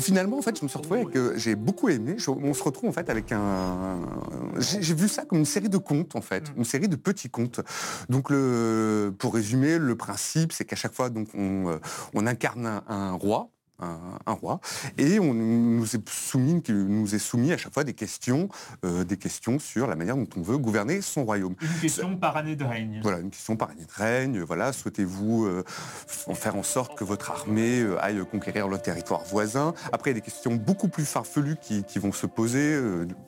finalement, en fait, je me suis retrouvé avec, euh, j'ai beaucoup aimé. on se retrouve en fait avec un, j'ai vu ça comme une série de contes en fait, mm. une série de petits contes donc, pour résumer, le principe, c'est qu'à chaque fois, donc, on, euh, incarne un, roi un, un roi, et on nous est soumis, nous est soumis à chaque fois des questions, euh, des questions sur la manière dont on veut gouverner son royaume. Une question par année de règne. Voilà, une question par année de règne. Voilà, souhaitez-vous euh, faire en sorte que votre armée euh, aille conquérir le territoire voisin? Après, il y a des questions beaucoup plus farfelues qui, qui vont se poser,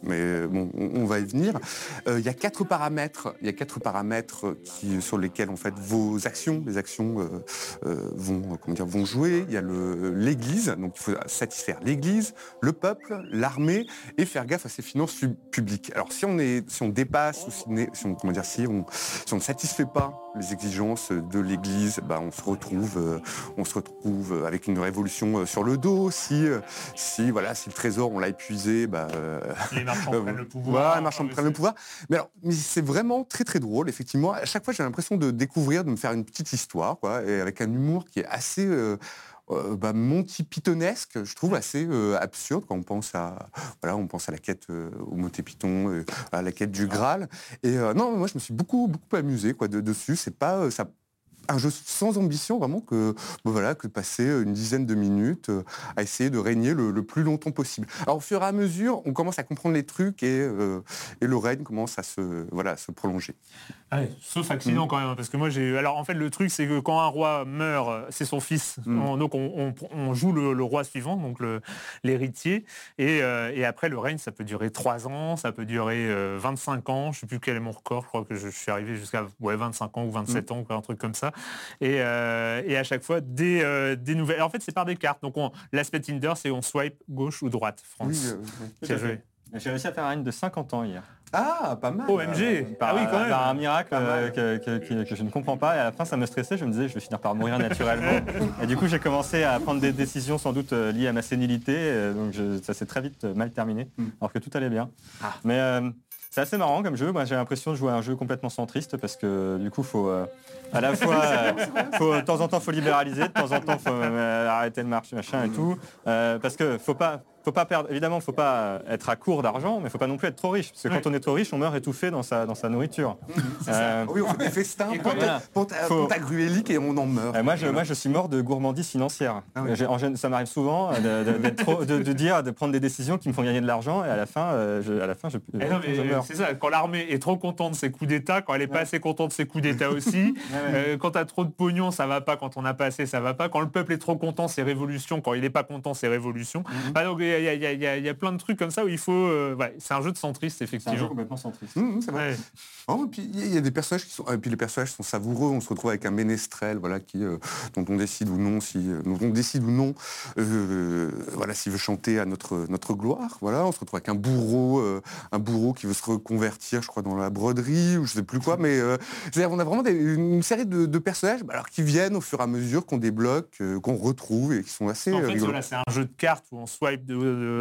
mais bon, on, on va y venir. Il y a quatre paramètres. Il y a quatre paramètres qui, sur lesquels en fait vos actions, les actions vont, comment dire, vont jouer. Il y a le- l'Église, donc il faut satisfaire l'Église, le peuple, l'armée et faire gaffe à ses finances pu- publiques. Alors si on est, si on dépasse ou si on, comment dire, si on, si on ne satisfait pas les exigences de l'Église, bah, on se retrouve, euh, on se retrouve avec une révolution euh, sur le dos. Si, euh, si voilà, si le trésor on l'a épuisé, bah, euh, Les marchands euh, prennent le pouvoir. voilà, les marchands prennent le pouvoir. Mais alors, mais c'est vraiment très très drôle, effectivement. À chaque fois, j'ai l'impression de découvrir, de me faire une petite histoire, quoi, et avec un humour qui est assez euh, bah, Monty Pythonesque, je trouve assez euh, absurde quand on pense à, voilà, on pense à la quête euh, au Monty Python, euh, à la quête du Graal. Et non, moi, je me suis beaucoup beaucoup amusé, quoi, de- dessus. C'est pas ça un jeu sans ambition vraiment que bon, voilà que de passer une dizaine de minutes à essayer de régner le, le plus longtemps possible. Alors au fur et à mesure, on commence à comprendre les trucs et, euh, et le règne commence à se voilà à se prolonger. Ouais, sauf accident Mm. quand même, parce que moi j'ai. Alors en fait le truc c'est que quand un roi meurt, euh, c'est son fils. Mm. On- donc on, on- on joue le, le roi suivant, donc l'héritier. Et, euh, et après le règne ça peut durer 3 ans, ça peut durer euh, 25 ans. Je sais plus quel est mon record. Je crois que je, je suis arrivé jusqu'à ouais, 25 ans ou 27 ans, quoi, un truc comme ça. Et, euh, et à chaque fois des, euh, des nouvelles. En fait c'est par des cartes. Donc on- l'aspect Tinder c'est on swipe gauche ou droite. France. Oui, euh, oui. J'ai réussi à faire un règne de 50 ans hier. Ah, pas mal. OMG Par, Ah oui quand même par un miracle euh, que, que- que- que je ne comprends pas. Et à la fin, ça me stressait. Je me disais, je vais finir par mourir naturellement. et du coup, j'ai commencé à prendre des décisions sans doute euh, liées à ma sénilité. euh, donc, je- ça s'est très vite euh, mal terminé, Mm. alors que tout allait bien. Ah. Mais euh, c'est assez marrant comme jeu. Moi, j'ai l'impression de jouer à un jeu complètement centriste parce que du coup, faut euh, à la fois, euh, faut, de temps en temps, faut libéraliser, de temps en temps, faut euh, arrêter le marché, machin et tout. Euh, parce que faut pas, faut pas perdre. Évidemment, faut pas euh, être à court d'argent, mais faut pas non plus être trop riche. Parce que quand on est trop riche, on meurt étouffé dans sa dans sa nourriture. Euh, Oui, on fait des festins, Et pour voilà. ta- pour ta- Faut- pour ta gruélique et on en meurt. euh, moi, je, moi, je suis mort de gourmandise financière. Ah oui. J'ai- en gén- ça m'arrive souvent de, de- d'être trop- de- de dire, de prendre des décisions qui me font gagner de l'argent, et à la fin, euh, je, à la fin, je, Eh non, je mais meurs. c'est ça, quand l'armée est trop contente de ses coups d'État, quand elle n'est pas Ouais. assez contente de ses coups d'État aussi, Ouais, euh, quand t'as trop de pognon, ça va pas, quand on n'a pas assez, ça va pas, quand le peuple est trop content, c'est révolution, quand il n'est pas content, c'est révolution. Donc il y, a- il y a- il y a- il y a plein de trucs comme ça où il faut... euh, ouais, c'est un jeu de centriste, C'est un jeu effectivement. complètement centriste. Hum, hum, c'est vrai. Ouais. Oh, et puis il y a- des personnages qui sont, et puis les personnages sont savoureux. On se retrouve avec un ménestrel, voilà, qui, euh, dont on décide ou non si, euh, dont on décide ou non, euh, voilà, s'il veut chanter à notre notre gloire. Voilà, on se retrouve avec un bourreau, euh, un bourreau qui veut se reconvertir, je crois, dans la broderie ou je sais plus quoi. Mais euh, c'est-à-dire, on a vraiment des- une série de, de personnages, bah, alors qui viennent au fur et à mesure qu'on débloque, euh, qu'on retrouve et qui sont assez En fait, rigolos. voilà, c'est un jeu de cartes où on swipe de-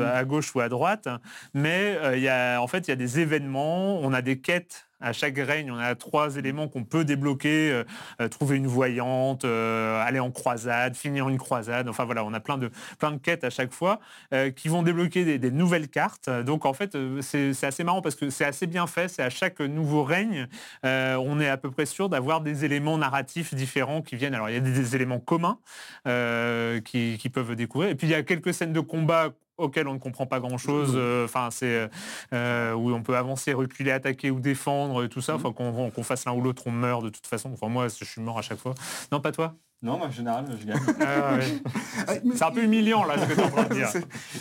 à gauche ou à droite, mais euh, il y a, en fait, il y a des événements, on a des quêtes. À chaque règne, on a trois éléments qu'on peut débloquer, euh, euh, trouver une voyante, euh, aller en croisade, finir une croisade. Enfin voilà, on a plein de, plein de quêtes à chaque fois euh, qui vont débloquer des, des nouvelles cartes. Donc en fait, c'est assez marrant parce que c'est assez bien fait. C'est à chaque nouveau règne, on est à peu près sûr d'avoir des éléments narratifs différents qui viennent. Alors il y a des, des éléments communs qui, qui peuvent découvrir. Et puis il y a quelques scènes de combat auxquelles on ne comprend pas grand chose. Enfin, c'est euh, où on peut avancer, reculer, attaquer ou défendre et tout ça. Enfin, qu'on qu'on fasse l'un ou l'autre, on meurt de toute façon. Enfin, moi, je suis mort à chaque fois. Non, pas toi? Non, moi, en général, je gagne. Ah, ouais. Ah, C'est un peu humiliant là ce que tu es en train de dire.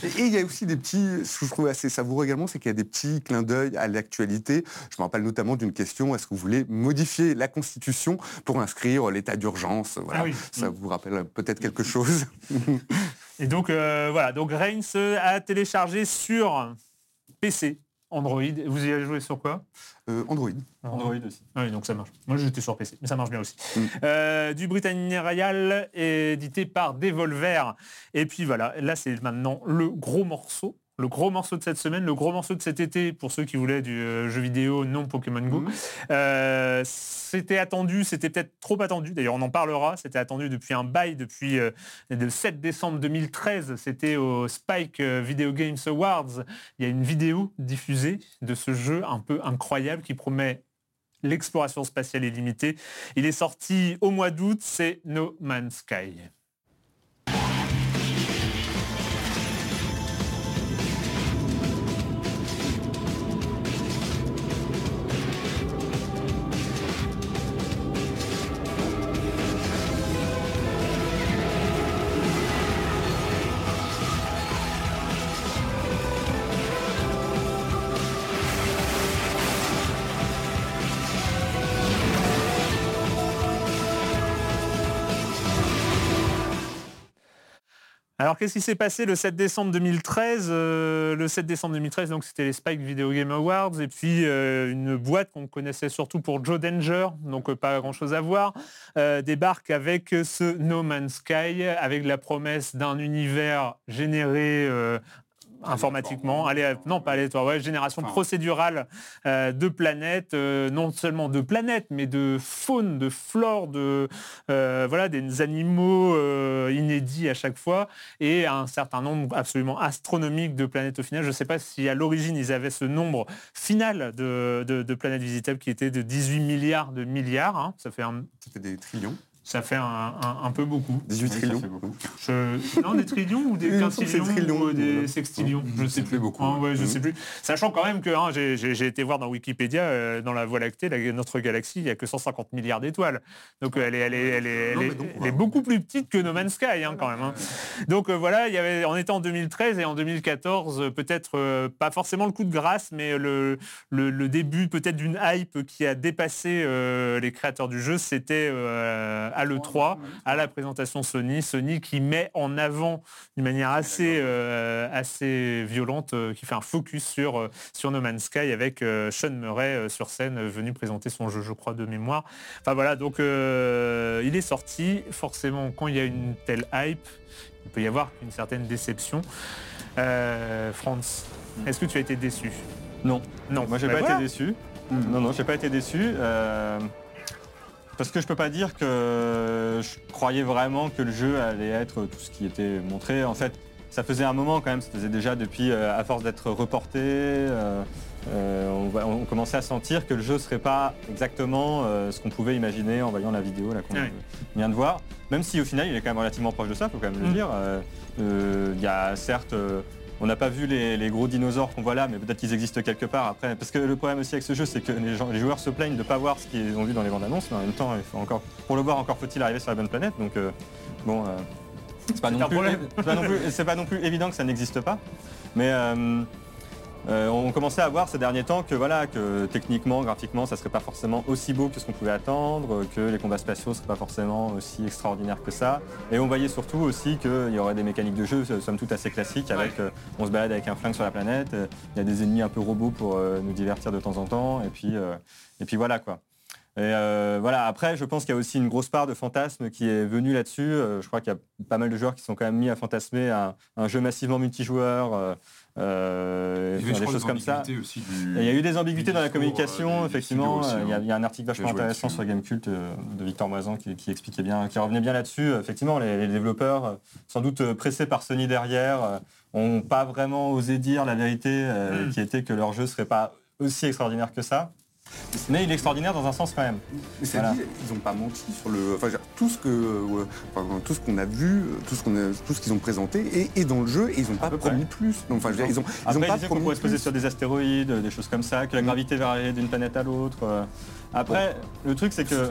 Et il y a aussi des petits, ce que je trouve assez savoureux également, c'est qu'il y a des petits clins d'œil à l'actualité. Je me rappelle notamment d'une question, est-ce que vous voulez modifier la Constitution pour inscrire l'état d'urgence? Voilà. Ah oui. Ça vous rappelle peut-être quelque chose? Et donc euh, voilà, donc Reigns a téléchargé sur PC, Android. Vous y avez joué sur quoi? Euh, Android. Android aussi. Ah Oui, donc ça marche. Moi, j'étais sur PC, mais ça marche bien aussi. Mm. Euh, du Britannia Royal, édité par Devolver. Et puis voilà, là, c'est maintenant le gros morceau. Le gros morceau de cette semaine, le gros morceau de cet été, pour ceux qui voulaient du euh, jeu vidéo non Pokémon Go. Mhm. Euh, c'était attendu, c'était peut-être trop attendu. D'ailleurs, on en parlera. C'était attendu depuis un bail, depuis euh, le 7 décembre 2013. C'était au Spike Video Games Awards. Il y a une vidéo diffusée de ce jeu un peu incroyable qui promet l'exploration spatiale illimitée. Il est sorti au mois d'août, c'est No Man's Sky. Alors qu'est-ce qui s'est passé le 7 décembre 2013 Euh, Le 7 décembre 2013, donc c'était les Spike Video Game Awards et puis euh, une boîte qu'on connaissait surtout pour Joe Danger, donc euh, pas grand-chose à voir, débarque avec ce No Man's Sky, avec la promesse d'un univers généré informatiquement, allez, non pas aléatoire, ouais, génération Enfin. procédurale euh, de planètes, euh, non seulement de planètes, mais de faune, de flore, de euh, voilà, des animaux inédits à chaque fois, et un certain nombre absolument astronomique de planètes au final. Je ne sais pas si à l'origine ils avaient ce nombre final de, de- de planètes visitables qui était de 18 milliards de milliards. hein. Ça fait un, Ça fait des trillions. Ça fait un, un- un peu beaucoup. 18 Oui, ça trillions. fait beaucoup. Je- Non, des trillions ou des quintillions trillions. ou des Voilà. sextillions Je Ça sais plus. beaucoup. Ah ouais, je Mhm. sais plus. Sachant quand même que hein, j'ai- été voir dans Wikipédia, euh, dans la Voie lactée, la- notre galaxie, il n'y a que 150 milliards d'étoiles. Donc euh, elle est, elle, est, elle, est, elle Non, est- mais donc, elle est wow. beaucoup plus petite que No Man's Sky hein, quand même. hein. Donc euh, voilà, il y avait, on était en 2013 et en 2014, euh, peut-être euh, pas forcément le coup de grâce, mais le, le, le début peut-être d'une hype qui a dépassé euh, les créateurs du jeu, c'était euh, à l'E3, à la présentation Sony. Sony qui met en avant d'une manière assez, euh, assez violente, euh, qui fait un focus sur, euh, sur No Man's Sky avec euh, Sean Murray euh, sur scène venu présenter son jeu, je crois, de mémoire. Enfin voilà, donc euh, il est sorti. Forcément, quand il y a une telle hype, il peut y avoir une certaine déception. Euh, Franz, est-ce que tu as été déçu? Non. Non. Moi, j'ai Bah pas voilà. été déçu. Mm. Non, non, j'ai pas été déçu. euh, parce que je peux pas dire que je croyais vraiment que le jeu allait être tout ce qui était montré. En fait, ça faisait un moment quand même, ça faisait déjà depuis, euh, à force d'être reporté, euh, euh, on, commençait à sentir que le jeu serait pas exactement euh, ce qu'on pouvait imaginer en voyant la vidéo là qu'on Ouais. vient de voir. Même si au final, il est quand même relativement proche de ça, faut quand même le Mm. dire. Euh, Il y a certes on n'a pas vu les, les gros dinosaures qu'on voit là, mais peut-être qu'ils existent quelque part après. Parce que le problème aussi avec ce jeu, c'est que les, gens- les joueurs se plaignent de ne pas voir ce qu'ils ont vu dans les bandes annonces, mais en même temps, il faut encore, pour le voir, encore faut-il arriver sur la bonne planète. Donc euh, bon, euh, c'est pas, non plus- pas non plus- c'est pas non plus évident que ça n'existe pas. Mais euh, euh, on commençait à voir ces derniers temps que voilà, que techniquement, graphiquement, ça serait pas forcément aussi beau que ce qu'on pouvait attendre, que les combats spatiaux seraient pas forcément aussi extraordinaires que ça. Et on voyait surtout aussi qu'il y aurait des mécaniques de jeu, euh, somme toute assez classiques, avec euh, on se balade avec un flingue sur la planète, euh, il y a des ennemis un peu robots pour euh, nous divertir de temps en temps, et puis, euh, et puis voilà quoi. Et euh, voilà, après, je pense qu'il y a aussi une grosse part de fantasme qui est venue là-dessus. Euh, je crois qu'il y a pas mal de joueurs qui sont quand même mis à fantasmer un, un jeu massivement multijoueur, euh, euh, Il y avait, enfin, je des crois, choses des comme ça. ambiguïtés aussi du- Et il y a eu des ambiguïtés dans la communication, euh, effectivement. Il y, a- aussi, il y a un article vachement intéressant sur Gamecult euh, de Victor Moisan qui, qui expliquait bien, qui revenait bien là-dessus. Euh, Effectivement, les, les développeurs, sans doute pressés par Sony derrière, euh, ont pas vraiment osé dire la vérité, euh, Mm. qui était que leur jeu serait pas aussi extraordinaire que ça. Mais il est extraordinaire dans un sens quand même. Mais ça Voilà. dit, ils n'ont pas menti sur le. Enfin, tout ce que, euh, enfin, tout ce qu'on a vu, tout ce qu'on a, tout ce qu'ils ont présenté est, dans le jeu et ils n'ont pas près. promis plus. Enfin, je veux dire, ils ont, ils pas disait qu'on promis pourrait se poser sur des astéroïdes, des choses comme ça, que la gravité varierait d'une planète à l'autre. euh. Après, le truc, c'est que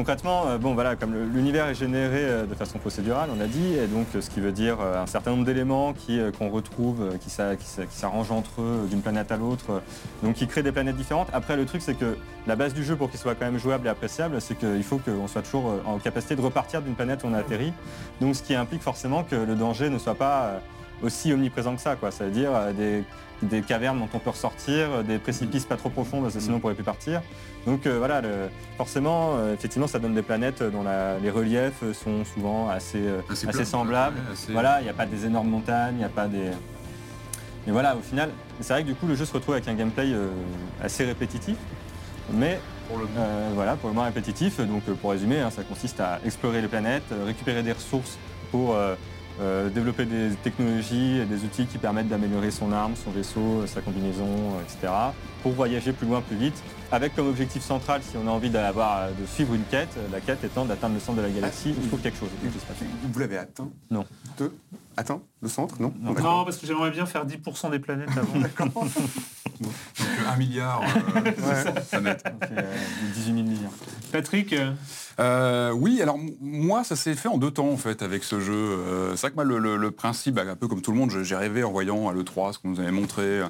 concrètement, euh, bon, voilà, comme l'univers est généré euh, de façon procédurale, on a dit, et donc ce qui veut dire euh, un certain nombre d'éléments qu'on retrouve, qui, s'a- qui s'a- qui s'arrangent entre eux d'une planète à l'autre, donc qui créent des planètes différentes. Après, le truc, c'est que la base du jeu, pour qu'il soit quand même jouable et appréciable, c'est qu'il faut qu'on soit toujours en capacité de repartir d'une planète où on a atterri. Donc, ce qui implique forcément que le danger ne soit pas aussi omniprésent que ça, quoi. Ça veut dire des, des cavernes dont on peut ressortir, euh, des précipices pas trop profonds parce que sinon on pourrait plus partir. Donc euh, voilà, le- forcément, euh, effectivement, ça donne des planètes dont la- les reliefs sont souvent assez, euh, Assez assez plat, semblables. ouais, assez- Voilà, il n'y a pas des énormes montagnes, il n'y a pas des... Mais voilà, au final, c'est vrai que du coup, le jeu se retrouve avec un gameplay assez répétitif. Mais euh, voilà, pour le moins répétitif. Donc pour résumer, hein, ça consiste à explorer les planètes, récupérer des ressources pour euh, développer des technologies et des outils qui permettent d'améliorer son arme, son vaisseau, euh, sa combinaison, euh, etc. Pour voyager plus loin, plus vite. Avec comme objectif central, si on a envie d'avoir, de suivre une quête, la quête étant d'atteindre le centre de la galaxie, il faut quelque chose. Vous l'avez atteint? Non. Deux? Atteint Le centre? Non, Non. Parce que j'aimerais bien faire 10% des planètes avant. Donc euh, un milliard, euh, ça net. Donc, euh, 18 000 millions. Patrick, euh, oui, alors moi, ça s'est fait en deux temps en fait avec ce jeu. Euh, c'est vrai que moi, le, principe, bah, un peu comme tout le monde, j'ai rêvé en voyant à l'E3 ce qu'on nous avait montré.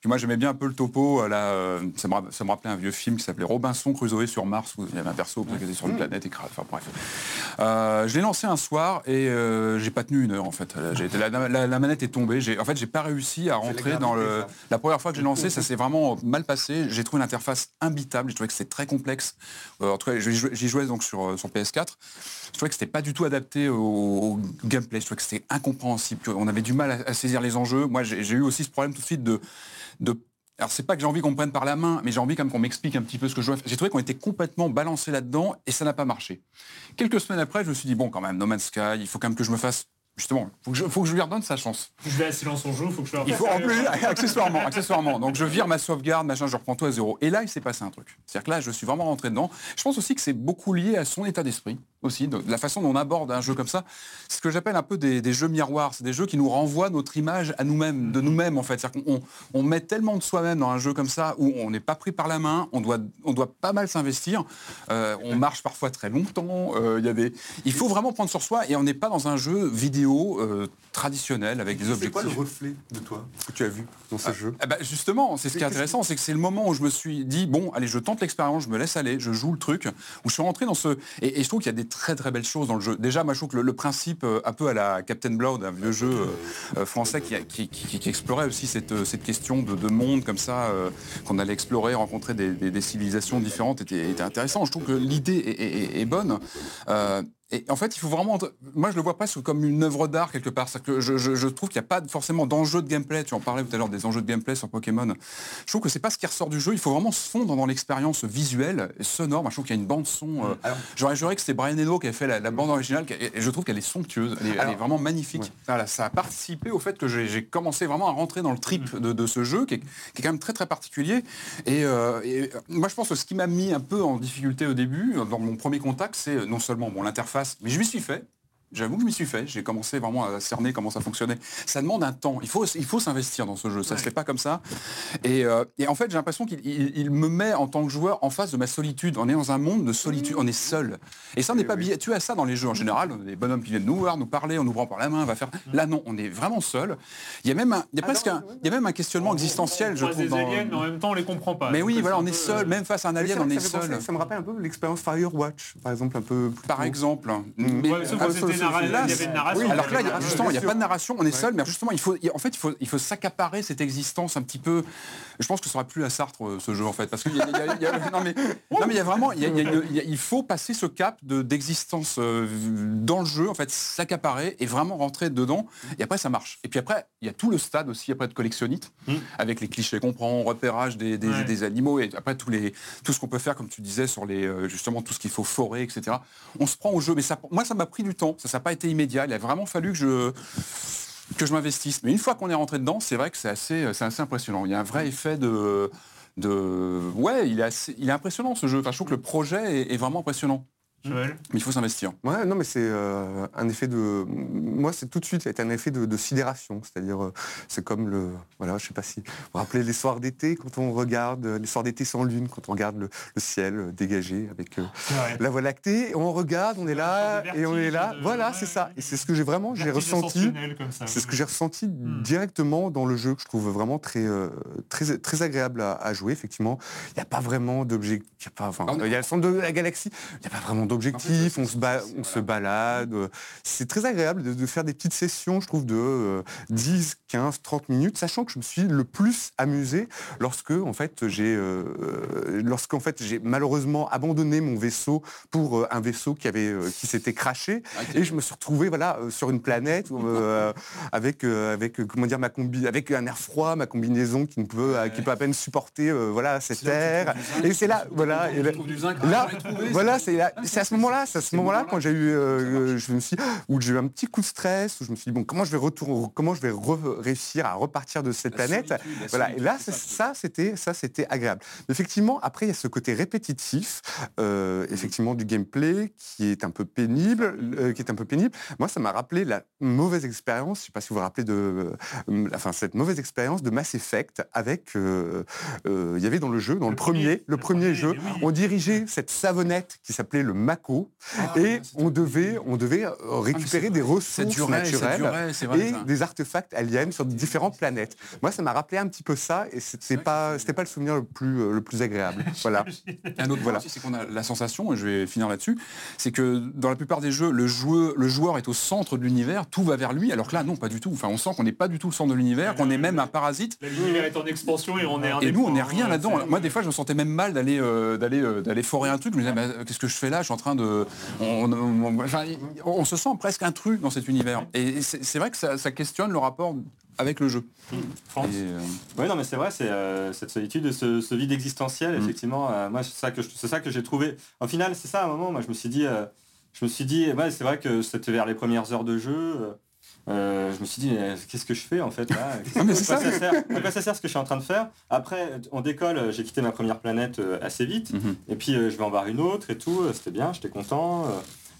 Puis moi j'aimais bien un peu le topo, euh, là, euh, ça, me, ça me rappelait un vieux film qui s'appelait Robinson Crusoe sur Mars, où il y avait un perso qui était sur une planète et enfin bref. Euh, je l'ai lancé un soir et euh, j'ai pas tenu une heure en fait. La, la- la manette est tombée, en fait j'ai pas réussi à rentrer dans le... La première fois que j'ai lancé, ça s'est vraiment mal passé, j'ai trouvé l'interface imbitable, j'ai trouvé que c'était très complexe. En tout cas j'y jouais, donc sur, sur PS4, je trouvais que c'était pas du tout adapté au, au gameplay, je trouvais que c'était incompréhensible, qu'on avait du mal à, à saisir les enjeux. Moi j'ai eu aussi ce problème tout de suite de... de alors c'est pas que j'ai envie qu'on me prenne par la main, mais j'ai envie quand même qu'on m'explique un petit peu ce que je dois faire. J'ai trouvé qu'on était complètement balancé là-dedans et ça n'a pas marché. Quelques semaines après, je me suis dit bon quand même, No Man's Sky, il faut quand même que je me fasse justement, faut que je, faut que je lui redonne sa chance. Je vais à silence on joue, faut que je le Il faut en plus, accessoirement, accessoirement. Donc je vire ma sauvegarde, machin, je reprends tout à zéro. Et là, il s'est passé un truc. C'est-à-dire que là, je suis vraiment rentré dedans. Je pense aussi que c'est beaucoup lié à son état d'esprit aussi, de la façon dont on aborde un jeu comme ça. C'est ce que j'appelle un peu des, des jeux miroirs. C'est des jeux qui nous renvoient notre image à nous-mêmes, de nous-mêmes en fait. C'est-à-dire qu'on on- met tellement de soi-même dans un jeu comme ça où on n'est pas pris par la main, on doit, on doit pas mal s'investir. Euh, on marche parfois très longtemps. euh, Il y a des, il faut vraiment prendre sur soi et on n'est pas dans un jeu vidéo euh, traditionnel avec des C'est objectifs. quoi le reflet de toi que tu as vu dans ce jeu? Ah bah justement, c'est ce qui est intéressant, c'est que c'est le moment où je me suis dit bon, allez, je tente l'expérience, je me laisse aller, je joue le truc, où je suis rentré dans ce et, et je trouve qu'il y a des très très belles choses dans le jeu. Déjà, moi je trouve que le, principe euh, un peu à la Captain Blood, un vieux jeu euh, euh, français qui, explorait aussi cette, question de, de monde comme ça, qu'on allait explorer, rencontrer des, civilisations différentes, était, intéressant. Je trouve que l'idée est, bonne. Et en fait, il faut vraiment. Moi, je le vois presque comme une œuvre d'art quelque part. C'est que je, je- je trouve qu'il n'y a pas forcément d'enjeu de gameplay. Tu en parlais tout à l'heure des enjeux de gameplay sur Pokémon. Je trouve que c'est pas ce qui ressort du jeu. Il faut vraiment se fondre dans l'expérience visuelle, et sonore. Moi, je trouve qu'il y a une bande son. euh, J'aurais juré que c'était Brian Eno qui avait fait la, la bande originale, et je trouve qu'elle est somptueuse. Elle est, elle est Alors, vraiment magnifique. Voilà, ça a participé au fait que j'ai j'ai commencé vraiment à rentrer dans le trip de, de ce jeu, qui est, qui est quand même très très particulier. Et, euh, et, euh, moi, je pense que ce qui m'a mis un peu en difficulté au début, dans mon premier contact, c'est non seulement bon, l'interface, mais je m'y suis fait. J'avoue que je m'y suis fait. J'ai commencé vraiment à cerner comment ça fonctionnait. Ça demande un temps. Il faut, il faut s'investir dans ce jeu. Ça se fait pas comme ça. Et, euh, et en fait, j'ai l'impression qu'il il- il me met en tant que joueur en face de ma solitude. On est dans un monde de solitude. On est seul. Et ça, on n'est pas habitué à ça dans les jeux en général. On a des bonhommes qui viennent nous voir, nous parler, on nous prend par la main, on va faire. Là, non, on est vraiment seul. Il y a même un, il y a presque un, il y a même un questionnement existentiel, je On trouve. des dans- aliens, mais en même temps on les comprend pas. Mais oui, voilà, on est seul. euh, Même face à un alien, on est seul. ça me rappelle un peu l'expérience Firewatch, par exemple, un peu plus Par exemple. Ouais, que Ah, narration. Alors que là, Ah, justement, il n'y a pas de narration, on est seul, mais justement, il faut, en fait, il faut, il faut s'accaparer cette existence un petit peu. Je pense que ça sera plus à Sartre euh, ce jeu en fait, parce qu'il y a, il y a- il y a- non mais, non mais il y a vraiment, il faut passer ce cap de d'existence euh, dans le jeu, en fait, s'accaparer et vraiment rentrer dedans. Et après, ça marche. Et puis après, il y a tout le stade aussi après de collectionnite, avec les clichés qu'on prend, repérage des, des- Ouais. des animaux et après tous les, tout ce qu'on peut faire, comme tu disais, sur les, euh, justement tout ce qu'il faut forer, etc. On se prend au jeu, mais ça, moi, ça m'a pris du temps. Ça n'a pas été immédiat. Il a vraiment fallu que je m'investisse. Mais une fois qu'on est rentré dedans, c'est vrai que c'est assez, impressionnant. Il y a un vrai effet de, de, ouais, il est, impressionnant ce jeu. Je trouve que le projet est vraiment impressionnant. Joël Mais il faut s'investir. Ouais, non, mais c'est euh, un effet de. Moi, c'est tout de suite, c'est un effet de, de sidération. C'est-à-dire, euh, c'est comme le. Voilà, je sais pas si. Vous vous rappelez les soirs d'été, quand on regarde, euh, les soirs d'été sans lune, quand on regarde le, le ciel dégagé avec euh, la voie lactée, on regarde, on est là, et on est là. de- Voilà, ouais, c'est ça. ouais, Et c'est ce que j'ai vraiment, j'ai ressenti. ça, C'est ce que j'ai ressenti Hmm. directement dans le jeu, que je trouve vraiment très, très, très agréable à, à jouer. Effectivement, il n'y a pas vraiment d'objectif. Il y a pas- enfin, Ah, il y a le centre de la galaxie. Il n'y a pas vraiment d'objectif. On, se, ba- on se balade. euh, C'est très agréable de, de faire des petites sessions, je trouve, de euh, 10, 15, 30 minutes, sachant que je me suis le plus amusé lorsque, en fait, j'ai, euh, euh, lorsque, en fait, j'ai malheureusement abandonné mon vaisseau pour euh, un vaisseau qui avait, qui s'était craché, et je me suis retrouvé, voilà, sur une planète avec, avec, comment dire, ma combi, avec un air froid, ma combinaison qui ne peut, qui peut à peine supporter, voilà, cet air. Et c'est là, voilà, et là, là, voilà, c'est là- c'est à ce moment-là, c'est à ce moment-là quand j'ai eu, euh, je me suis, où j'ai eu un petit coup de stress, où je me suis dit bon, comment je vais retourner, comment je vais réussir à repartir de cette planète? Voilà, et là, ça, c'était, ça, c'était agréable. Effectivement, après, il y a ce côté répétitif, euh, effectivement, du gameplay qui est un peu pénible, euh, qui est un peu pénible. Moi, ça m'a rappelé la mauvaise expérience. Je sais pas si vous vous rappelez de, euh, enfin, cette mauvaise expérience de Mass Effect avec, euh, euh, il y avait dans le jeu, dans le, premier, le premier jeu, oui. on dirigeait cette savonnette qui s'appelait le Mako, Ah, et on devait, on devait euh, récupérer des ressources naturelles et ça. des artefacts aliens sur différentes planètes. Moi, ça m'a rappelé un petit peu ça, et c'était pas, c'était pas le souvenir le plus, euh, le plus agréable. Voilà. Un autre point Voilà. aussi, c'est qu'on a la sensation, et je vais finir là-dessus, c'est que dans la plupart des jeux, le joueur, le joueur est au centre de l'univers, tout va vers lui, alors que là, non, pas du tout. Enfin, on sent qu'on n'est pas du tout au centre de l'univers, qu'on est même un parasite. L'univers est en expansion et on est un Et nous, on n'est rien là-dedans. Moi, des fois, je me sentais même mal d'aller euh, d'aller euh, d'aller forer un truc. Je me disais, mais, euh, qu'est-ce que je fais là? Je suis en train de. On, on- on- enfin, on se sent presque intrus dans cet univers. Et c'est vrai que ça, ça questionne le rapport avec le jeu. Euh, Oui, non, mais c'est vrai, c'est euh, cette solitude, ce, ce vide existentiel, Mm. effectivement. euh, moi, c'est ça que je- c'est ça que j'ai trouvé. Au final, c'est ça. À un moment, moi, je me suis dit, euh, je me suis dit, ouais, c'est vrai que c'était vers les premières heures de jeu. Euh, je me suis dit, qu'est-ce que je fais en fait là Ah, mais ça. sert À quoi ça sert ce que je suis en train de faire Après, on décolle, j'ai quitté ma première planète euh, assez vite. Mhm. Et puis, euh, je vais en voir une autre et tout. C'était bien, j'étais content.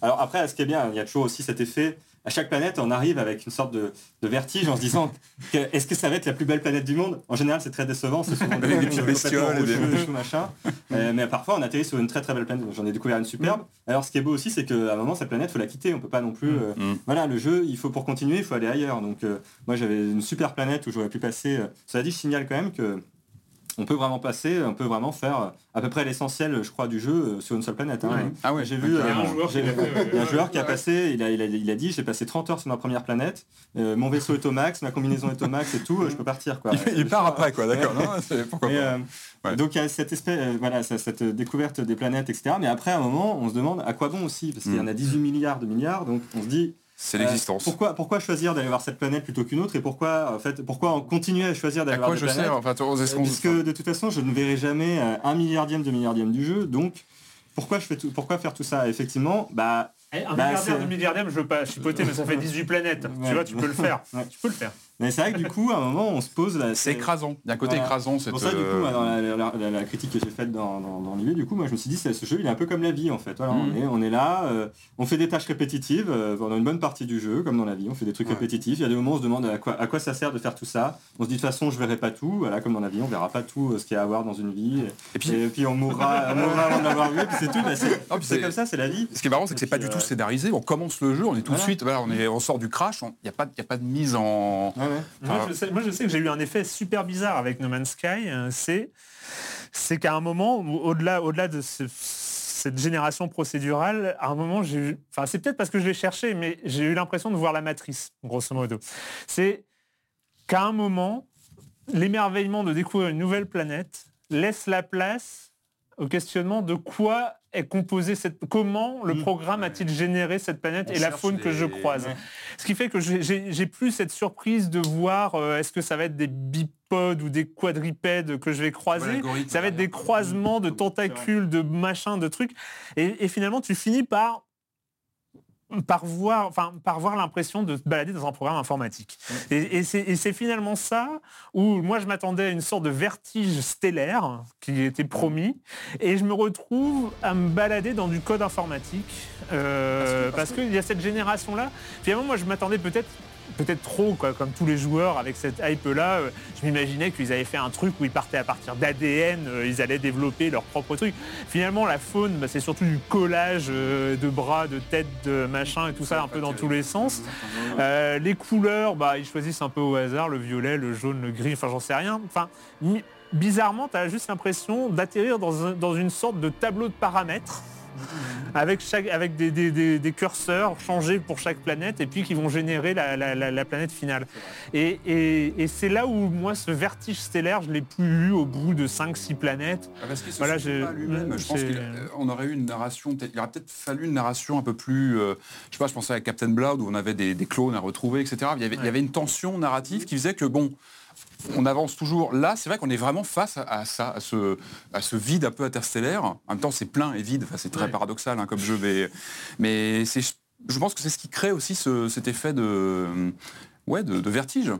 Alors après, ce qui est bien, il y a toujours aussi cet effet. À chaque planète, on arrive avec une sorte de, de vertige en se disant est-ce que ça va être la plus belle planète du monde? En général, c'est très décevant. C'est souvent des bestioles des- chou, machin. Euh, mais parfois, on atterrit sur une très très belle planète. J'en ai découvert une superbe. Alors, ce qui est beau aussi, c'est qu'à un moment, cette planète, faut la quitter. On peut pas non plus. euh, Mm. Voilà, le jeu, il faut pour continuer, il faut aller ailleurs. Donc, euh, moi, j'avais une super planète où j'aurais pu passer. euh, Cela dit, je signale quand même que on peut vraiment passer, on peut vraiment faire euh, à peu près l'essentiel, je crois, du jeu euh, sur une seule planète. hein. Ouais. Ah ouais, J'ai vu, euh, un joueur qui il y a un joueur qui a passé, il a, il a, il a dit j'ai passé 30 heures sur ma première planète, euh, mon vaisseau est au max, ma combinaison est au max et tout, je peux partir quoi. Il, il part après, quoi, d'accord. non, c'est- Pourquoi Et, pas. Ouais. Donc il y a cette espèce, voilà, cette découverte des planètes, etc. Mais après, à un moment, on se demande à quoi bon aussi, parce qu'il y en a 18 milliards de milliards, donc on se dit C'est euh, l'existence. pourquoi, pourquoi choisir d'aller voir cette planète plutôt qu'une autre, et pourquoi en fait, pourquoi en continuer à choisir d'aller voir sers Enfin, est-ce qu'on- Puisque de toute façon, je ne verrai jamais euh, un milliardième de milliardième du jeu, donc pourquoi je fais tout, pourquoi faire tout ça? Effectivement, bah Eh, Un Bah, milliardaire, deux milliardaires, je veux pas chipoter, mais ça fait 18 planètes. Ouais. Tu vois, tu peux le faire. Ouais. Tu peux le faire. Mais c'est vrai que du coup, à un moment, on se pose la. C'est écrasant. Il y a un côté Voilà. écrasant. C'est Cette, pour ça, du coup, euh, moi, dans la, la- la- la critique que j'ai faite dans, dans, du coup, moi, je me suis dit, ce jeu, il est un peu comme la vie, en fait. Voilà, Mhm. on, est, on est là, euh, on fait des tâches répétitives euh, pendant une bonne partie du jeu, comme dans la vie, on fait des trucs Ouais. répétitifs. Il y a des moments où on se demande à quoi, à quoi ça sert de faire tout ça. On se dit, de toute façon, je verrai pas tout. Voilà, comme dans la vie, on verra pas tout euh, ce qu'il y a à voir dans une vie. Et puis, Et puis, on mourra, on mourra avant de l'avoir vu, et puis c'est tout. Bah, c'est comme ça, c'est la vie. Ce qui est marrant, c'est que c'est pas du tout scénarisé. On commence le jeu, on est tout de suite, voilà, on, est, on sort du crash, il n'y a pas de mise en. Moi, Ah. je sais, moi, je sais que j'ai eu un effet super bizarre avec No Man's Sky. euh, C'est, c'est qu'à un moment, au-delà, au-delà de ce- cette génération procédurale, à un moment, j'ai eu, enfin, c'est peut-être parce que je l'ai cherché, mais j'ai eu l'impression de voir la matrice, grosso modo. C'est qu'à un moment, l'émerveillement de découvrir une nouvelle planète laisse la place au questionnement de quoi est composée cette, comment le Mm. programme a-t-il généré cette planète On et la faune que je croise. Ouais. Ce qui fait que j'ai- plus cette surprise de voir euh, est-ce que ça va être des bipodes ou des quadripèdes que je vais croiser. Ça va être des croisements de tentacules, de machins, de trucs. Et, et finalement, tu finis par par voir, enfin, par voir l'impression de te balader dans un programme informatique. Et c'est et c'est finalement ça où moi je m'attendais à une sorte de vertige stellaire qui était promis, et je me retrouve à me balader dans du code informatique euh, parce qu'il y a cette génération là. Finalement, moi je m'attendais peut-être peut-être trop, quoi, comme tous les joueurs avec cette hype-là. euh, je m'imaginais qu'ils avaient fait un truc où ils partaient à partir d'ADN, euh, ils allaient développer leur propre truc. Finalement, la faune, bah, c'est surtout du collage euh, de bras, de têtes, de machin et tout ça, un peu dans tous les sens. Les couleurs, bah, ils choisissent un peu au hasard, le violet, le jaune, le gris, enfin j'en sais rien. Enfin, bizarrement, tu as juste l'impression d'atterrir dans, dans une sorte de tableau de paramètres avec, chaque, avec des, des- des- des curseurs changés pour chaque planète et puis qui vont générer la, la- la- la planète finale. Et, et- et c'est là où moi ce vertige stellaire, je l'ai plus eu au bout de 5-6 planètes. Ah, Parce qu'il se Voilà, pas lui-même. Je pense qu'on aurait eu une narration, il aurait peut-être fallu une narration un peu plus, euh, je sais pas, je pensais à Captain Blood où on avait des, clones à retrouver, etc. Il y, avait, il y avait une tension narrative qui faisait que bon, on avance toujours. Là, c'est vrai qu'on est vraiment face à, ça, à ce, à ce vide un peu interstellaire. En même temps, c'est plein et vide. Enfin, c'est très Ouais. paradoxal hein, comme jeu, mais, mais c'est, je pense que c'est ce qui crée aussi ce- cet effet de, ouais, de, de vertige.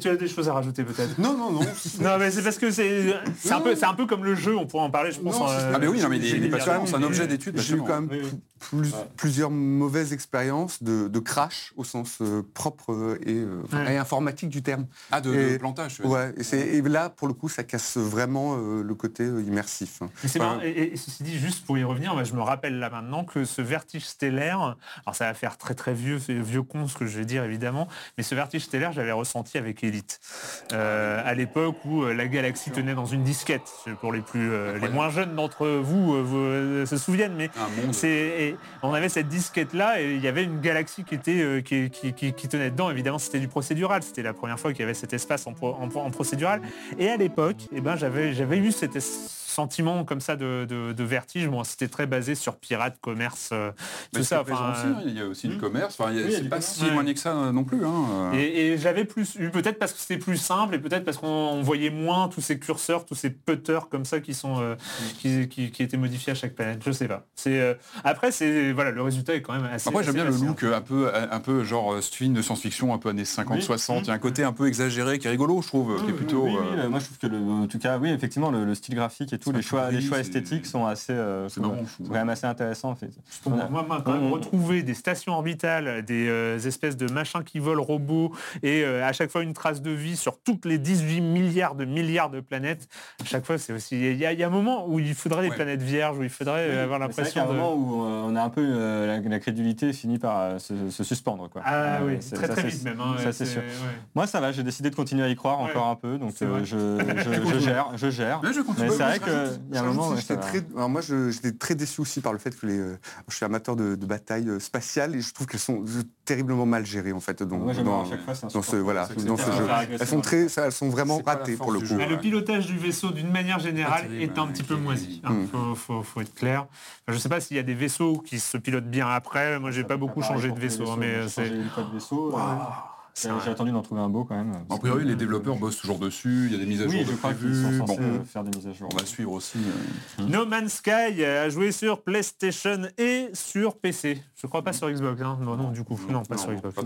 Tu as des choses à rajouter peut-être? Non, non, non. Non mais c'est parce que c'est un peu c'est un peu comme le jeu, on pourrait en parler je pense. Non, en, c'est- euh, Ah mais oui, non, mais il est- c'est un objet d'étude J'ai eu passionnant. quand même Oui, oui. Plus- plusieurs mauvaises expériences de, de crash au sens euh, propre et, euh, enfin, Ouais. et informatique du terme. Ah, de, Et- de plantage. Ouais, et, là, pour le coup, ça casse vraiment euh, le côté immersif. Mais c'est Enfin, marrant, et, et ceci dit, juste pour y revenir, je me rappelle là maintenant que ce vertige stellaire, alors ça va faire très très vieux, c'est vieux con ce que je vais dire évidemment, mais ce vertige stellaire, j'avais ressenti avec Elite. Euh, à l'époque où la galaxie tenait dans une disquette, pour les plus euh, les moins jeunes d'entre vous, euh, vous, euh, se souviennent, mais c'est, on avait cette disquette là et il y avait une galaxie euh, qui, tenait dedans. Évidemment, c'était du procédural. C'était la première fois qu'il y avait cet espace en, pro- en pro- en procédural. Et à l'époque, eh ben, j'avais j'avais eu cet es- sentiment comme ça de, de- de vertige. Bon, c'était très basé sur pirate, commerce, euh, Mais tout ça. enfin, aussi, hein, il y a aussi du commerce. Enfin, il y a- Oui, c'est pas commerce. si Ouais. éloigné que ça euh, non plus. hein. Et, et j'avais plus eu peut-être parce que c'était plus simple et peut-être parce qu'on on voyait moins tous ces curseurs, tous ces putters comme ça qui sont euh, qui, qui- qui étaient modifiés à chaque planète. Je sais pas. C'est euh, après c'est voilà le résultat est quand même assez. Après, j'aime bien le look euh, un peu, un peu genre euh, film de science-fiction, un peu années 50-60. Il y a un côté un peu exagéré qui est rigolo, je trouve, qui est plutôt. Oui, oui, euh, euh, moi je trouve que le, en tout cas, oui, effectivement, le, le style graphique et tout, Les choix, les choix esthétiques sont assez, euh, c'est marrant, sont trouve. quand même assez intéressants. En fait. Pour moi, moi, moi, quand même, On- retrouver des stations orbitales, des euh, espèces de machins qui volent robots et euh, à chaque fois une trace de vie sur toutes les 18 milliards de milliards de planètes, à chaque fois c'est aussi... Il y, a- il y a un moment où il faudrait des Ouais. planètes vierges, où il faudrait euh, avoir C'est l'impression a un de... moment où euh, on a un peu euh, la, la crédulité finit par euh, se, se suspendre. Quoi. Ah Euh, oui, c'est- très ça, très c'est- vite même. hein, ça, c'est c'est- sûr. ouais. Moi ça va, j'ai décidé de continuer à y croire Ouais. encore un peu, donc euh, je, je, je gère, je gère. Mais je continue. Mais c'est vrai y a un moment... ouais, très, alors moi, je- j'étais très déçu aussi par le fait que les, euh, je suis amateur de, de batailles euh, spatiales et je trouve qu'elles sont euh, terriblement mal gérées en fait. Donc, Moi dans, à chaque fois, dans ce, voilà, dans ce jeu. Elles sont très, ça- elles sont vraiment ratées pour le coup. jeu. Mais Ouais. le pilotage du vaisseau, d'une manière générale, est un petit peu moisi. Il Mm. faut, faut- faut être clair. Enfin, je ne sais pas s'il y a des vaisseaux qui se pilotent bien après. Moi, j'ai pas beaucoup changé de vaisseau. hein, mais c'est... J'ai attendu d'en trouver un beau quand même. A priori, les développeurs bossent toujours dessus. Il y a des mises à jour Oui, de je crois qu'ils sont censés Bon, euh, faire des mises à jour. on va suivre aussi. euh, No Man's Sky a joué sur PlayStation et sur PC. Je crois pas sur Xbox. Hein. Non, non, du coup, non, pas sur Xbox. pas.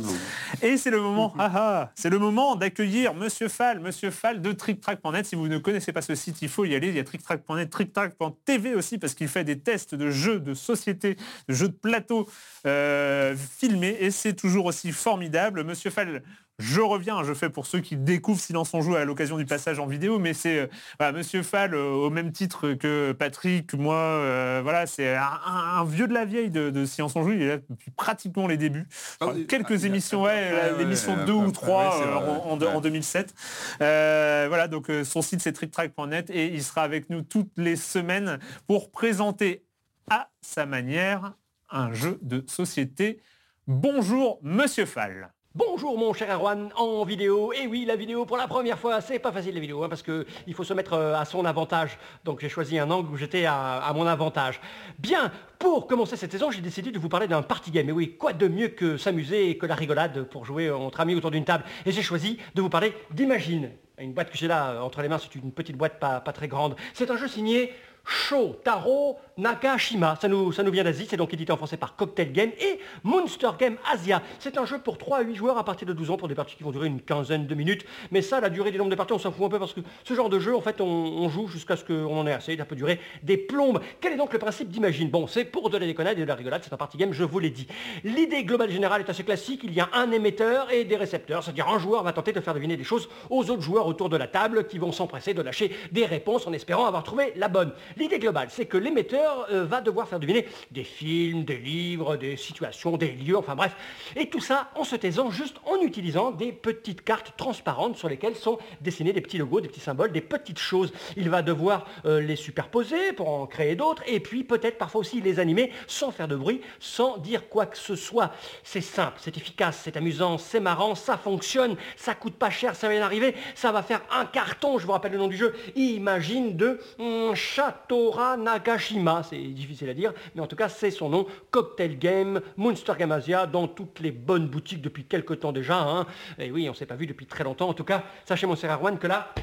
Et c'est le moment, c'est le moment d'accueillir Monsieur Fall, Monsieur Fall de TrickTrack.net. Si vous ne connaissez pas ce site, il faut y aller. Il y a TrickTrack.net, TrickTrack.tv aussi parce qu'il fait des tests de jeux de société, de jeux de plateau euh, filmés et c'est toujours aussi formidable. Monsieur Fall, je reviens, je fais pour ceux qui découvrent Silence on joue à l'occasion du passage en vidéo, mais c'est euh, voilà, Monsieur Fall euh, au même titre que Patrick, moi, euh, voilà, c'est un, vieux de la vieille de, de Silence on joue. Il est là depuis pratiquement les débuts. Ah Enfin, quelques ah, émissions, ouais, ouais, la- ouais, l'émission ouais, 2 ouais, ou 3 ouais, c'est euh, en, en- ouais. en 2007. Euh, voilà, donc son site c'est tricktrack.net et il sera avec nous toutes les semaines pour présenter à sa manière un jeu de société. Bonjour Monsieur Fall. Bonjour mon cher Erwan, en vidéo. Et oui, la vidéo pour la première fois, c'est pas facile la vidéo, hein, parce que il faut se mettre euh, à son avantage. Donc j'ai choisi un angle où j'étais à, mon avantage. Bien, pour commencer cette saison, j'ai décidé de vous parler d'un party game. Et oui, quoi de mieux que s'amuser et que la rigolade pour jouer entre amis autour d'une table. Et j'ai choisi de vous parler d'Imagine. Une boîte que j'ai là euh, entre les mains, c'est une petite boîte pas, très grande. C'est un jeu signé Shotaro Nakashima. Ça nous, ça nous vient d'Asie, c'est donc édité en français par Cocktail Game et Monster Game Asia. C'est un jeu pour 3 à 8 joueurs à partir de 12 ans pour des parties qui vont durer une quinzaine de minutes. Mais ça, la durée des nombres de parties, on s'en fout un peu parce que ce genre de jeu, en fait, on, on joue jusqu'à ce qu'on en ait assez. Ça peut durer des plombes. Quel est donc le principe d'Imagine? Bon, c'est pour de la déconnade et de la rigolade, c'est un party game, je vous l'ai dit. L'idée globale générale est assez classique. Il y a un émetteur et des récepteurs, c'est-à-dire un joueur va tenter de faire deviner des choses aux autres joueurs autour de la table qui vont s'empresser de lâcher des réponses en espérant avoir trouvé la bonne. L'idée globale, c'est que l'émetteur euh, va devoir faire deviner des films, des livres, des situations, des lieux, enfin bref. Et tout ça en se taisant juste en utilisant des petites cartes transparentes sur lesquelles sont dessinés des petits logos, des petits symboles, des petites choses. Il va devoir euh, les superposer pour en créer d'autres et puis peut-être parfois aussi les animer sans faire de bruit, sans dire quoi que ce soit. C'est simple, c'est efficace, c'est amusant, c'est marrant, ça fonctionne, ça coûte pas cher, ça vient d'arriver, ça va faire un carton, je vous rappelle le nom du jeu, Imagine de hum, Shatora Nagashima, c'est difficile à dire, mais en tout cas c'est son nom, Cocktail Game, Monster Game Asia, dans toutes les bonnes boutiques depuis quelques temps déjà, hein. et oui, on s'est pas vu depuis très longtemps, en tout cas, sachez mon Erwan que là,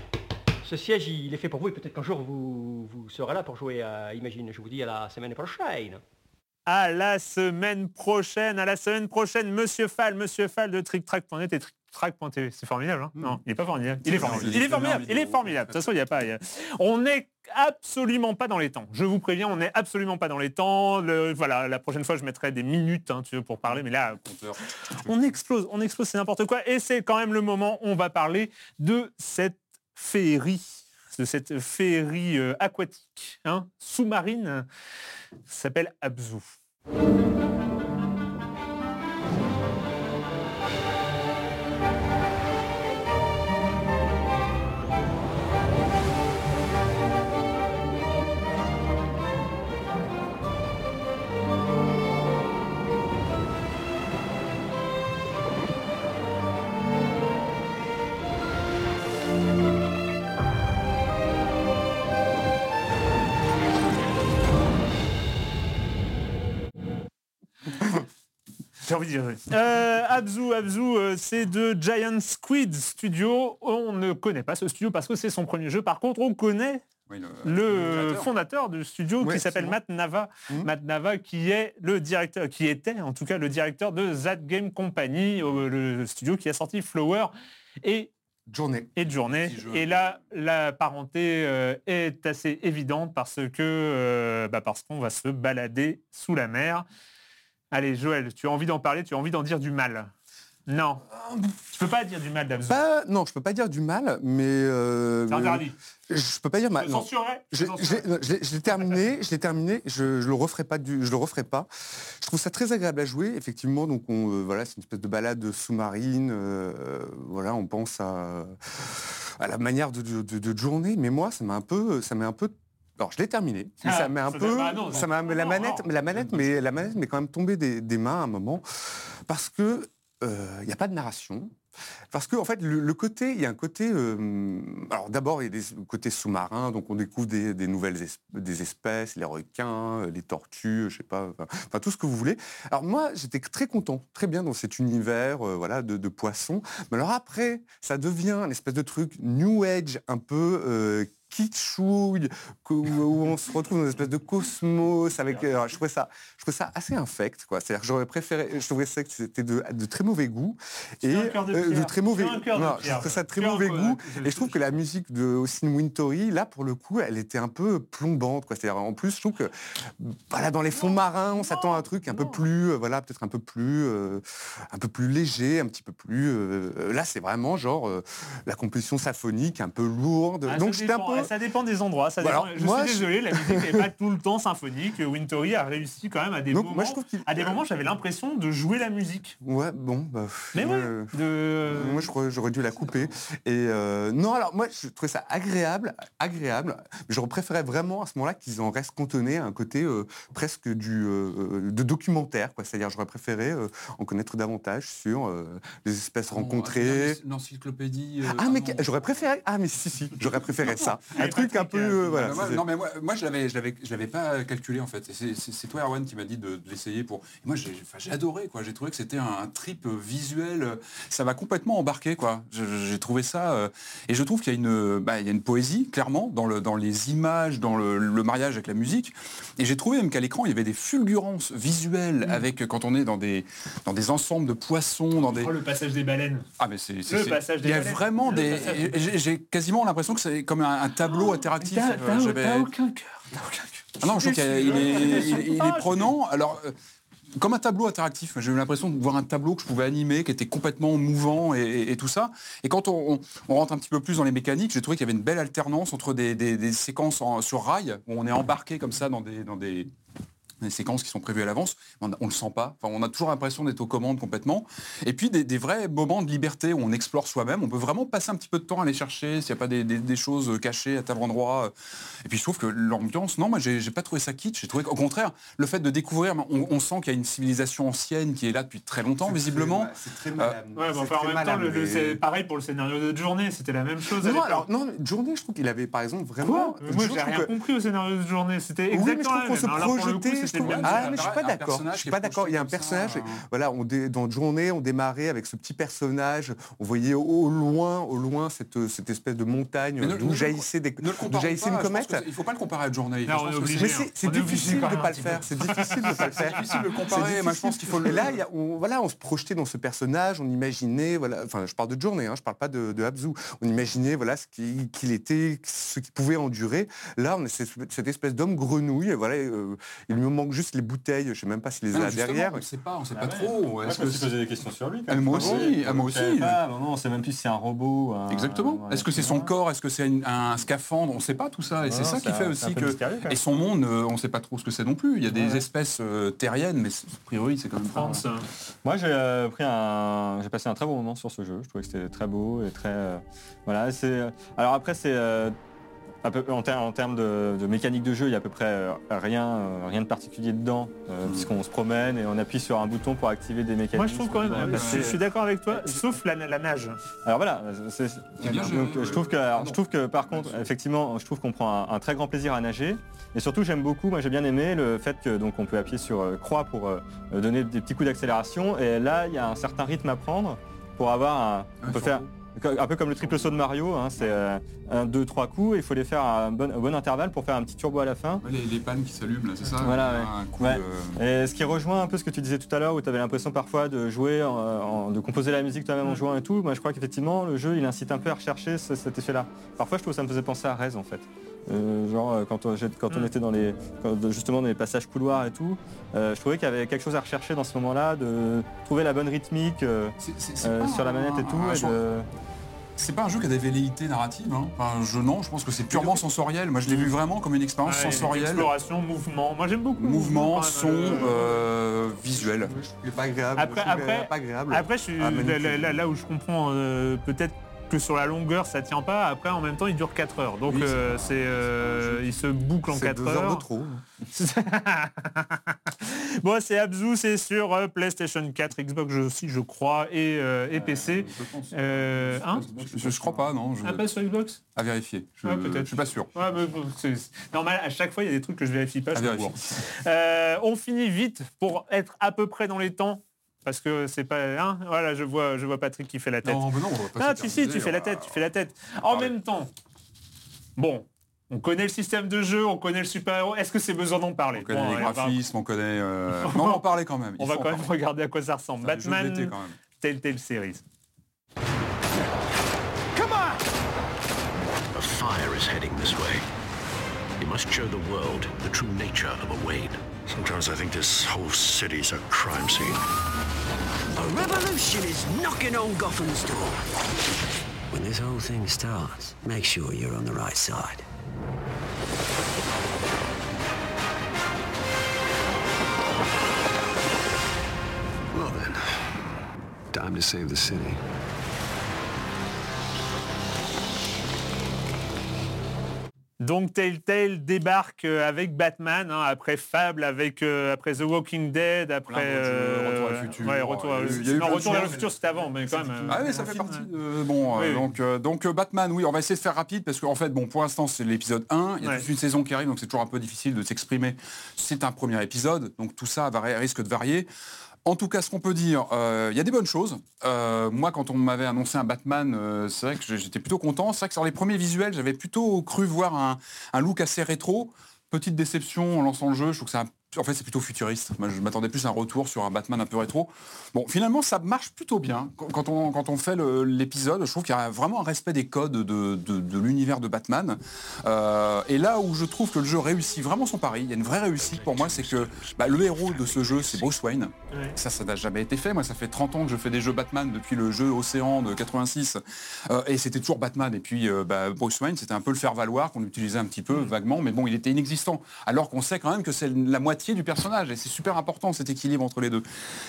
ce siège, il est fait pour vous et peut-être qu'un jour vous, vous serez là pour jouer à Imagine. Je vous dis à la semaine prochaine. À la semaine prochaine, à la semaine prochaine, Monsieur Fall, Monsieur Fall de TrickTrack.net et track.tv. C'est formidable, hein Non, il est pas formidable. Il est formidable. Il est formidable. vidéo. Il est formidable. De toute façon, il n'y a pas. il y a- On n'est absolument pas dans les temps. Je vous préviens, on n'est absolument pas dans les temps. Le- voilà, la prochaine fois, je mettrai des minutes, hein, tu veux, pour parler. Mais là, on explose, on explose, c'est n'importe quoi. Et c'est quand même le moment où on va parler de cette féerie, de cette féerie euh, aquatique, hein, sous-marine, Ça s'appelle Abzu. Envie oui. Euh, Abzu, Abzu, euh, c'est de Giant Squid Studio. On ne connaît pas ce studio parce que c'est son premier jeu. Par contre, on connaît Oui, le fondateur. fondateur du studio Ouais, qui s'appelle Matt Nava. Mhm. Matt Nava qui est le directeur, qui était en tout cas le directeur de That Game Company, euh, le studio qui a sorti Flower et Journée. et de journée. Et là, la parenté euh, est assez évidente parce que euh, bah, parce qu'on va se balader sous la mer. Allez, Joël, tu as envie d'en parler, tu as envie d'en dire du mal. Non. Tu peux pas dire du mal. Pas, non, je peux pas dire du mal, mais euh, C'est interdit. je peux pas dire mal. je Je, le censurerai. je l'ai- je terminé, je l'ai terminé, je, le referai pas du, je le referai pas. Je trouve ça très agréable à jouer, effectivement. Donc on, euh, voilà, c'est une espèce de balade sous-marine. euh, euh, voilà, on pense à, à la manière de, de, de- de journée. Mais moi, ça m'a un peu, ça m'a un peu. Alors je l'ai terminé, mais Ah, ça m'a un peu, bah non, ça m'a la manette, non. la manette, mais la manette m'est quand même tombée des, des mains à un moment parce que il n'y a pas de narration. Parce que en fait, le, le côté, il y a un côté. euh, alors d'abord, il y a des côtés sous-marins, donc on découvre des, des nouvelles es- des espèces, les requins, euh, les tortues, je sais pas, enfin, tout ce que vous voulez. Alors moi, j'étais très content, très bien dans cet univers, euh, voilà, de, de poissons. Mais alors après, ça devient un espèce de truc new age, un peu. Euh, kitschouille, où, où on se retrouve dans une espèce de cosmos avec. alors, je trouvais ça, je trouvais ça assez infect, quoi. C'est-à-dire que j'aurais préféré, je trouvais ça que c'était de, de très mauvais goût et de euh, pierre. très mauvais. De non, je trouvais ça de très mauvais goût. Et je trouve que la musique de Austin Wintory, là, pour le coup, elle était un peu plombante. Quoi. C'est-à-dire, en plus, je trouve que voilà, dans les fonds marins, on s'attend à un truc un peu plus, euh, voilà, peut-être un peu plus, euh, un peu plus léger, un petit peu plus. euh, là, c'est vraiment genre euh, la composition symphonique, un peu lourde. Ah, Donc j'étais un ça dépend des endroits. Ça Voilà, dépend- je moi, suis je- désolé, la musique n'est pas tout le temps symphonique. Wintory a réussi quand même à des Donc, moments. moi, je trouve qu'il- à des moments, j'avais l'impression de jouer la musique. Ouais, bon, bah, Mais moi, ouais, de... Moi, je crois- j'aurais dû la couper. Et euh, non, alors moi, je trouvais ça agréable, agréable. Mais j'aurais préféré vraiment à ce moment-là qu'ils en restent cantonnés à un côté euh, presque du euh, de documentaire, quoi. C'est-à-dire, j'aurais préféré euh, en connaître davantage sur euh, les espèces rencontrées. L'encyclopédie. euh, Ah, mais que- j'aurais préféré. Ah, mais si, si, j'aurais préféré ça. Un truc un peu. euh, voilà. Moi, c'est- non mais moi, moi, je l'avais je l'avais je l'avais pas calculé en fait c'est- toi Erwan qui m'a dit de, de l'essayer pour et moi j'ai adoré quoi j'ai trouvé que c'était un, un trip euh, visuel euh, ça m'a complètement embarqué quoi j'ai trouvé ça euh, et je trouve qu'il y a une bah, il y a une poésie clairement dans le dans les images dans le, le mariage avec la musique et j'ai trouvé même qu'à l'écran il y avait des fulgurances visuelles Mm. avec quand on est dans des dans des ensembles de poissons dans des Oh, le passage des baleines. ah mais c'est Le c'est- passage des il y a baleines. vraiment Le des j'ai j'ai quasiment l'impression que c'est comme un, un tableau interactif T'as Euh, t'as- aucun cœur. T'as aucun cœur. ah non, je trouve qu'il est, il prenant. Alors, euh, comme un tableau interactif, j'ai eu l'impression de voir un tableau que je pouvais animer, qui était complètement mouvant et, et- et tout ça. Et quand on, on- on rentre un petit peu plus dans les mécaniques, j'ai trouvé qu'il y avait une belle alternance entre des, des- des séquences en- sur rail, où on est embarqué comme ça dans des, dans des, des séquences qui sont prévues à l'avance, on, on le sent pas. Enfin, on a toujours l'impression d'être aux commandes complètement. Et puis des, des vrais moments de liberté où on explore soi-même. On peut vraiment passer un petit peu de temps à aller chercher s'il n'y a pas des, des- des choses cachées à tel endroit. Et puis je trouve que l'ambiance, non, moi j'ai pas trouvé ça kitsch. J'ai trouvé qu'au contraire, le fait de découvrir, on, on sent qu'il y a une civilisation ancienne qui est là depuis très longtemps, visiblement. C'est très malade. Ouais, C'est enfin, en même temps, le- le- pareil pour le scénario de journée, c'était la même chose. Non, alors, non, journée, je trouve qu'il avait, par exemple, vraiment. Quoi? Moi, je j'ai rien que- compris au scénario de journée. C'était Oui, mais je exactement trouve la qu'on même. se Alors je trouve. Ah, mais je suis pas d'accord. Je suis pas d'accord. Il y a un ça, personnage. hein. Voilà, on dé- dans Journée, on démarrait avec ce petit personnage. On voyait au, loin, au loin, cette, cette espèce de montagne d'où jaillissait des, d'où jaillissait pas, une comète. Il ne faut pas le comparer à obligé. Mais c'est- c'est difficile de pas le faire. C'est difficile de ne pas le faire. C'est difficile de comparer. Moi, je pense qu'il faut le. Et là, voilà, on se projetait dans ce personnage, on imaginait, voilà, enfin, je parle de Journée, hein, je parle pas de, de Abzu. On imaginait, voilà, ce qui- qu'il était, ce qu'il pouvait endurer. Là, on est cette, espèce d'homme grenouille. Voilà, euh, il lui manque juste les bouteilles. Je sais même pas s'il les Non, a derrière. On ne sait pas, on ne sait Ah pas ouais. trop. Est-ce que c'est- posé des questions sur lui. quand Ah, même. moi aussi, Oui, ah, moi aussi. pas, non, non, on sait même plus si c'est un robot. un- Exactement. un- Est-ce que c'est son corps? Est-ce que c'est une- un scaphandre? On ne sait pas tout ça. Et c'est ça qui fait aussi que. Et son monde, euh, on ne sait pas trop ce que c'est non plus. Il y a des espèces euh, terriennes, mais a priori, c'est quand même pas. France, Moi, j'ai euh, pris un, j'ai passé un très bon moment sur ce jeu. Je trouvais que c'était très beau et très, voilà. C'est, alors après, c'est peu en, ter- en termes de, de mécanique de jeu, il y a à peu près euh, rien, euh, rien de particulier dedans, euh, Mm. puisqu'on se promène et on appuie sur un bouton pour activer des mécaniques. Moi, je trouve quand même, je suis d'accord avec toi, sauf la, la nage. Alors voilà, bien, je- donc, je, trouve que, alors, pardon. je trouve que par contre, effectivement, je trouve qu'on prend un, un très grand plaisir à nager. Et surtout, j'aime beaucoup, moi j'ai bien aimé le fait que donc on peut appuyer sur euh, croix pour euh, donner des petits coups d'accélération. Et là, il y a un certain rythme à prendre pour avoir un. On peut sur faire un peu comme le triple saut de Mario, hein, c'est euh, un, deux, trois coups. Et il faut les faire à un bon, intervalle pour faire un petit turbo à la fin. Ouais, Les, les pannes qui s'allument, là, c'est ça Voilà, ouais. Un coup Ouais. de- Et ce qui rejoint un peu ce que tu disais tout à l'heure, où tu avais l'impression parfois de jouer, en- en- de composer la musique toi-même en jouant et tout, moi je crois qu'effectivement le jeu il incite un peu à rechercher ce- cet effet-là. Parfois je trouve que ça me faisait penser à Rez en fait. Euh, genre euh, quand, on, j'ai- quand on Mm. était dans les quand- justement dans les passages couloirs et tout, euh, je trouvais qu'il y avait quelque chose à rechercher dans ce moment-là, de trouver la bonne rythmique euh, euh, sur la manette et tout. un et genre- de- C'est pas un jeu qui a des velléités narratives. Hein. Enfin, je, non, je pense que c'est purement sensoriel. Moi, je l'ai vu vraiment comme une expérience Ouais, sensorielle. Exploration, mouvement. Moi, j'aime beaucoup. Mouvement, son, euh, euh, visuel. Il est pas agréable. Après- je après- pas agréable. Après, je suis, Ah, magnifique. là, là- là où je comprends euh, peut-être que sur la longueur ça tient pas, après en même temps il dure 4 heures. Donc Oui, c'est euh, c'est euh, il se boucle en C'est 4 deux heures de heures. trop. bon c'est Abzu, c'est sur euh, PlayStation 4, Xbox aussi je crois et, euh, et PC. Je. Euh, hein je, je crois pas, non. Je, Ah pas sur Xbox? À vérifier. Je, Ouais, peut-être. je suis pas sûr. Ouais, mais bon, c'est c'est normal, à chaque fois il y a des trucs que je vérifie pas. Je. Euh, on finit vite pour être à peu près dans les temps. Parce que c'est pas. Hein voilà, je vois, je vois Patrick qui fait la tête. Non, mais non, on va pas Ah, tu sais, tu fais la tête, tu fais la tête. En même temps, bon, on connaît le système de jeu, on connaît le super-héros. Est-ce que c'est besoin d'en parler? On connaît Bon, les graphismes, on connaît... euh, Non, on va en parler quand même. On va quand même parler. regarder à quoi ça ressemble. Batman, quand même. Telltale Series. A fire is heading this way. You must show the world the true nature of a Wayne. Sometimes I think this whole city's a crime scene. A revolution is knocking on Gotham's door. When this whole thing starts, make sure you're on the right side. Well then, time to save the city. Donc Telltale débarque euh, avec Batman, hein, après Fable, avec après après The Walking Dead, après Retour vers le euh, futur. ouais, Retour, Il y a eu Retour vers le futur, c'était avant, mais quand même. euh, Ah oui, ça fait film, partie euh, de... Bon, euh, Oui, donc, euh, donc euh, Batman, oui, on va essayer de faire rapide parce qu'en fait, bon, pour l'instant, c'est l'épisode 1. Il y a Ouais. toute une saison qui arrive, donc c'est toujours un peu difficile de s'exprimer. C'est un premier épisode, donc tout ça va, risque de varier. En tout cas, ce qu'on peut dire, euh, il y a des bonnes choses. Euh, moi, quand on m'avait annoncé un Batman, euh, c'est vrai que j'étais plutôt content. C'est vrai que sur les premiers visuels, j'avais plutôt cru voir un, look assez rétro. Petite déception en lançant le jeu, je trouve que c'est un en fait, c'est plutôt futuriste. Moi, je m'attendais plus à un retour sur un Batman un peu rétro. Bon, finalement, ça marche plutôt bien. Quand- on, quand on fait l'épisode, je trouve qu'il y a vraiment un respect des codes de, de- de l'univers de Batman. Euh, et là où je trouve que le jeu réussit vraiment son pari, il y a une vraie réussite pour moi, c'est que bah, le héros de ce jeu, c'est Bruce Wayne. Ça, ça n'a jamais été fait. Moi, ça fait 30 ans que je fais des jeux Batman depuis le jeu Océan de 86. Euh, et c'était toujours Batman. Et puis, euh, bah, Bruce Wayne, c'était un peu le faire-valoir qu'on utilisait un petit peu vaguement. Mais bon, il était inexistant. Alors qu'on sait quand même que c'est la moitié du personnage. Et c'est super important, cet équilibre entre les deux.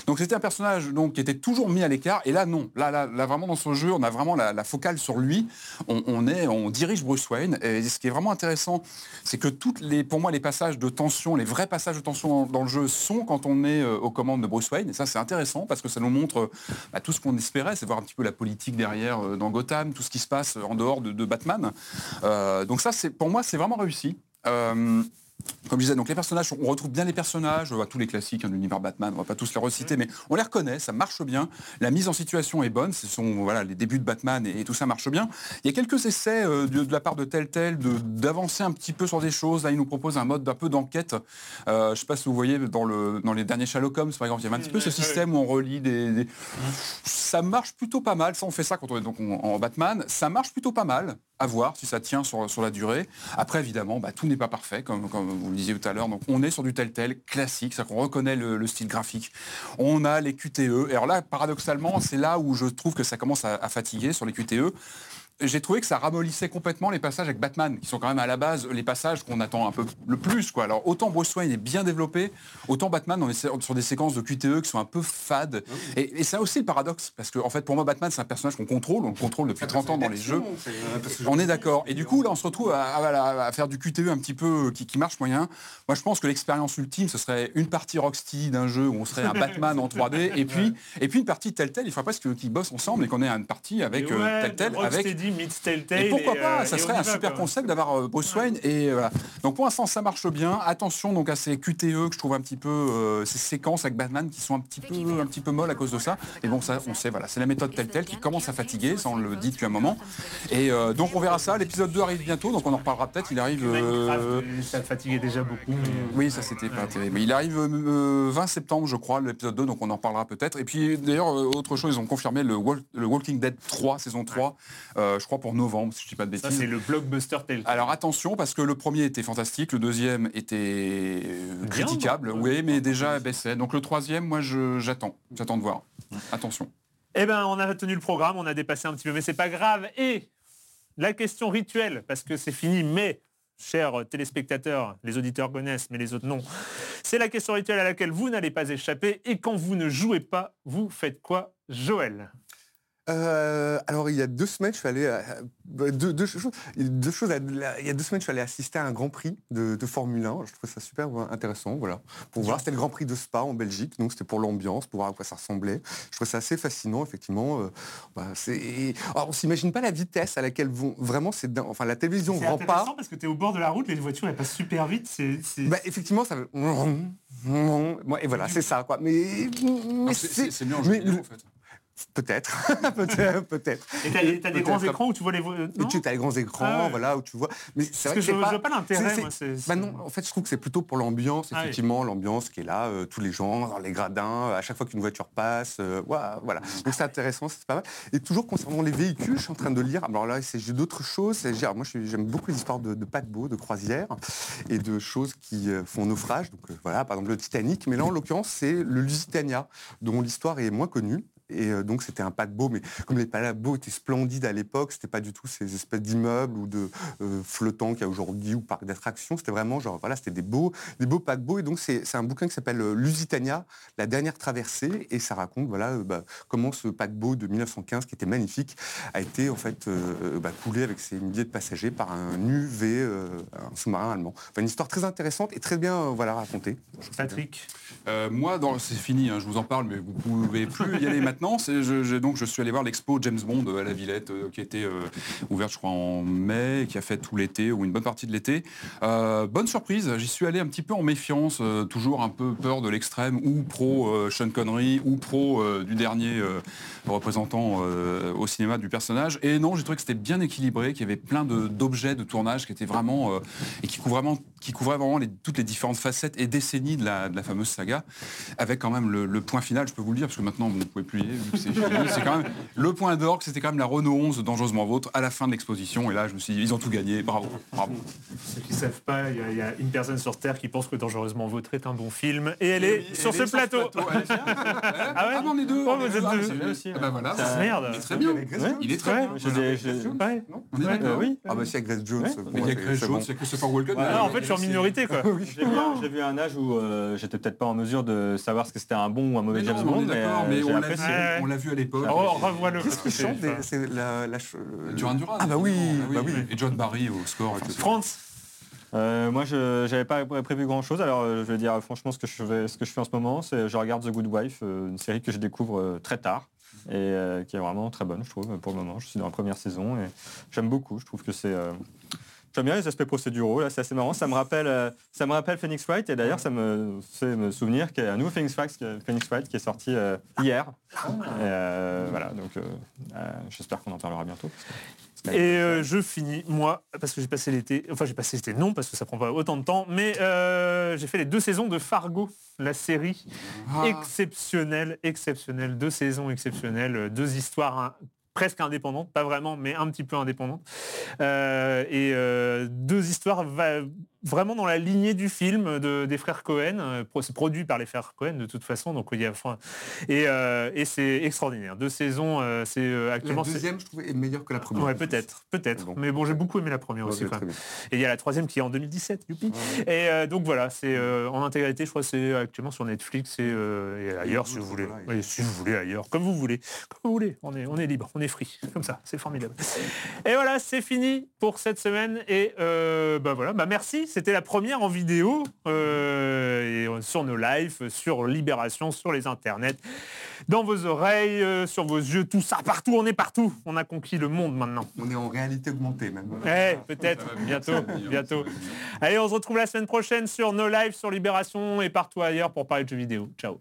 Donc, c'était un personnage donc, qui était toujours mis à l'écart. Et là, non. Là, là, là, vraiment, dans ce jeu, on a vraiment la, focale sur lui. On, est, on dirige Bruce Wayne. Et ce qui est vraiment intéressant, c'est que toutes les, pour moi, les passages de tension, les vrais passages de tension dans, le jeu sont quand on est euh, aux commandes de Bruce Wayne. Et ça, c'est intéressant parce que ça nous montre euh, bah, tout ce qu'on espérait, c'est voir un petit peu la politique derrière euh, dans Gotham, tout ce qui se passe en dehors de, Batman. Donc ça, c'est pour moi, c'est vraiment réussi. Comme je disais, donc les personnages, on retrouve bien les personnages, euh, tous les classiques hein, de l'univers Batman, on va pas tous les reciter, mais on les reconnaît, ça marche bien. La mise en situation est bonne, ce sont voilà, les débuts de Batman et, et tout ça marche bien. Il y a quelques essais euh, de, de la part de Telltale d'avancer un petit peu sur des choses. Là, il nous propose un mode un peu d'enquête. Euh, je sais pas si vous voyez dans, le, dans les derniers Sherlock Holmes, par exemple, il y avait un petit peu ce système où on relie des, des- Ça marche plutôt pas mal. Ça, on fait ça quand on est donc en Batman. Ça marche plutôt pas mal. À voir si ça tient sur, la durée. Après, évidemment, bah, tout n'est pas parfait, comme, vous le disiez tout à l'heure. Donc, on est sur du tel-tel classique, c'est-à-dire qu'on reconnaît le, le style graphique. On a les QTE. Et alors là, paradoxalement, c'est là où je trouve que ça commence à fatiguer sur les QTE. J'ai trouvé que ça ramollissait complètement les passages avec Batman, qui sont quand même à la base les passages qu'on attend un peu le plus. Quoi. Alors autant Bruce Wayne est bien développé, autant Batman on est sur des séquences de QTE qui sont un peu fades. Et, et c'est aussi le paradoxe, parce que en fait pour moi Batman c'est un personnage qu'on contrôle, on le contrôle depuis 30 ans dans les jeux. On est d'accord. Et du coup, là, on se retrouve à, à- à- à faire du QTE un petit peu euh, qui, qui marche moyen. Moi, je pense que l'expérience ultime, ce serait une partie Rocksteady d'un jeu où on serait un Batman en 3D, et puis, et puis une partie Telltale. Il faudrait presque qu'ils bossent ensemble et qu'on ait une partie avec euh, Ouais, Telltale. Avec... Rocksteady meets Telltale. Et pourquoi et, pas euh, Ça serait un va, super concept d'avoir euh, Bruce Wayne. Et euh, voilà. Donc pour l'instant, ça marche bien. Attention donc à ces QTE que je trouve un petit peu, ces séquences avec Batman qui sont un petit peu, un petit peu molles à cause de ça. Et bon, ça, on sait, voilà, c'est la méthode Telltale qui commence à fatiguer, ça on le dit depuis un moment. Et donc on verra ça. L'épisode 2 arrive bientôt, donc on en reparlera peut-être. Il arrive. ça fatiguait déjà beaucoup. oui, ça c'était pas terrible. Mais il arrive euh, 20 septembre, je crois, l'épisode 2, donc on en reparlera peut-être. Et puis d'ailleurs, autre chose, ils ont confirmé le, Wal- le Walking Dead 3, saison 3, euh, je crois pour novembre, si je dis pas de Ça, bêtises. c'est le blockbuster Telltale. Alors attention, parce que le premier était fantastique, le deuxième était euh, Bien, critiquable, oui, mais déjà baissait. Donc le troisième, moi je- j'attends, j'attends de voir. Attention. Eh ben, on a tenu le programme, on a dépassé un petit peu, mais c'est pas grave. Et la question rituelle, parce que c'est fini, mais chers téléspectateurs, les auditeurs connaissent, mais les autres non. C'est la question rituelle à laquelle vous n'allez pas échapper. Et quand vous ne jouez pas, vous faites quoi, Joël? Euh, alors il y a deux semaines, je suis allé à- deux, deux choses. Deux choses à- il y a deux semaines, je suis allé assister à un Grand Prix de, de Formule 1. Je trouvais ça super intéressant, voilà. Pour voir, c'était le Grand Prix de Spa en Belgique, donc c'était pour l'ambiance, pour voir à quoi ça ressemblait. Je trouvais ça assez fascinant, effectivement. euh, bah, c'est- alors, on s'imagine pas la vitesse à laquelle vont vraiment. C'est enfin la télévision C'est rend pas. intéressant parce que tu es au bord de la route, les voitures elles passent super vite. C'est, c'est- Bah, effectivement, ça. Et voilà, c'est ça, quoi. Mais, mais c'est- c'est c'est mieux en mais en fait. Peut-être, peut-être, peut-être. Et t'as, des grands écrans où tu vois les. Et tu as les grands écrans, Ah ouais. voilà, où tu vois. Mais c'est Parce vrai que je c'est vois pas l'intérêt, c'est- c'est- Bah c'est- non, en fait, je trouve que c'est plutôt pour l'ambiance, Ah oui. effectivement, l'ambiance qui est là, euh, tous les gens dans les gradins, à chaque fois qu'une voiture passe, euh, voilà. Donc c'est intéressant, c'est pas mal. Et toujours concernant les véhicules, je suis en train de lire. Alors là, il s'agit d'autres choses. C'est- Moi, j'aime beaucoup les histoires de, de paquebots, de croisières et de choses qui euh, font naufrage. Donc euh, voilà, par exemple le Titanic. Mais là, en l'occurrence, c'est le Lusitania, dont l'histoire est moins connue. Et euh, donc c'était un paquebot, mais comme les paquebots étaient splendides à l'époque, c'était pas du tout ces espèces d'immeubles ou de euh, flottants qu'il y a aujourd'hui ou parcs d'attractions. C'était vraiment genre voilà, c'était des beaux, des beaux paquebots. Et donc c'est un bouquin qui s'appelle euh, Lusitania, la dernière traversée, et ça raconte voilà euh, bah, comment ce paquebot de 1915 qui était magnifique a été en fait euh, bah, coulé avec ses milliers de passagers par un UV, euh, un sous-marin allemand. Enfin, une histoire très intéressante et très bien euh, voilà racontée. Patrick? Euh, moi, dans- c'est fini, hein, je vous en parle, mais vous pouvez plus y aller maintenant. C'est- Je, donc, je suis allé voir l'expo James Bond à la Villette, euh, qui était euh, ouverte, je crois, en mai, qui a fait tout l'été, ou une bonne partie de l'été. Euh, bonne surprise, j'y suis allé un petit peu en méfiance, toujours un peu peur de l'extrême, ou pro Sean Connery, ou pro du dernier représentant au cinéma du personnage. Et non, j'ai trouvé que c'était bien équilibré, qu'il y avait plein d'objets de, tournage qui étaient vraiment... et qui couvraient vraiment, qui vraiment les- toutes les différentes facettes et décennies de la, fameuse saga, avec quand même le, le point final, je peux vous le dire, parce que maintenant vous ne pouvez plus vu que c'est fini. C'est quand même le point d'orgue, c'était quand même la Renault 11 Dangereusement Vôtre à la fin de l'exposition. Et là, je me suis dit, ils ont tout gagné, bravo, bravo. Ceux qui savent pas, il y, a- il y a une personne sur Terre qui pense que Dangereusement Vôtre est un bon film. Et elle est Et sur elle ce est plateau. Ah ouais non, on est deux. Oh, on est vous deux. êtes Ah, deux. c'est bien aussi, Ah bah voilà. Ah, merde. Il est très bien. Ouais. Il est très Ouais. bien. On est Euh, d'accord. oui. Ah bah si avec Grace Jones, il y a c'est- Grace c'est Jones, a Christopher Walken. Ah, en fait, je suis en minorité, quoi. J'ai vu, un- âge où euh, j'étais peut-être pas en mesure de savoir ce que c'était un bon ou un mauvais James Bond, mais, euh, on l'a Ouais. on l'a vu à l'époque. Oh, revois-le. Qu'est-ce qui C'est- chante des- C'est la, Euh, Duran Duran. Ah bah oui, bah oui. Et John Barry au score. France. Euh, moi, je n'avais pas pré- prévu grand-chose. Alors, euh, je vais dire franchement ce que je fais, ce que je fais en ce moment, c'est je regarde The Good Wife, euh, une série que je découvre euh, très tard et euh, qui est vraiment très bonne, je trouve, pour le moment. Je suis dans la première saison et j'aime beaucoup. Je trouve que c'est euh, J'aime bien les aspects procéduraux, là, c'est assez marrant. Ça me rappelle, euh, ça me rappelle Phoenix Wright, et d'ailleurs, ça me fait me souvenir qu'il y a un nouveau Phoenix Wright, Phoenix Wright qui est sorti euh, hier. Et, euh, voilà, donc euh, euh, j'espère qu'on en parlera bientôt. que- Et euh, je finis, moi, parce que j'ai passé l'été, enfin j'ai passé l'été, non, parce que ça prend pas autant de temps, mais euh, j'ai fait les deux saisons de Fargo, la série Ah. exceptionnelle, exceptionnelle, deux saisons exceptionnelles, deux histoires hein, presque indépendantes, pas vraiment, mais un petit peu indépendantes, Euh, et euh, deux histoires va- vraiment dans la lignée du film de- des frères Cohen, euh, c'est produit par les frères Cohen de toute façon, donc il y a, enfin, et, euh, et c'est extraordinaire. Deux saisons, euh, c'est euh, La actuellement. c'est- deuxième, je trouve, est meilleure que la première. Ouais, peut-être, peut-être. Bon. Mais bon, j'ai beaucoup aimé la première Ouais, aussi. quand même. Et il y a la troisième qui est en 2017, youpi. Et donc voilà, c'est en intégralité, je crois, que c'est actuellement sur Netflix et, et ailleurs si vous voulez. voilà, si vous voulez ailleurs, comme vous voulez, comme vous voulez. On est, on est libre, on est free, comme ça, c'est formidable. Et voilà, c'est fini pour cette semaine. Et bah voilà, bah merci. C'était la première en vidéo euh, et euh, sur nos lives, sur Libération, sur les internets, dans vos oreilles, euh, sur vos yeux, tout ça, partout. On est partout. On a conquis le monde maintenant. On est en réalité augmentée même. Eh, peut-être, bientôt, bientôt. Allez, on se retrouve la semaine prochaine sur nos lives, sur Libération et partout ailleurs pour parler de jeux vidéo. Ciao.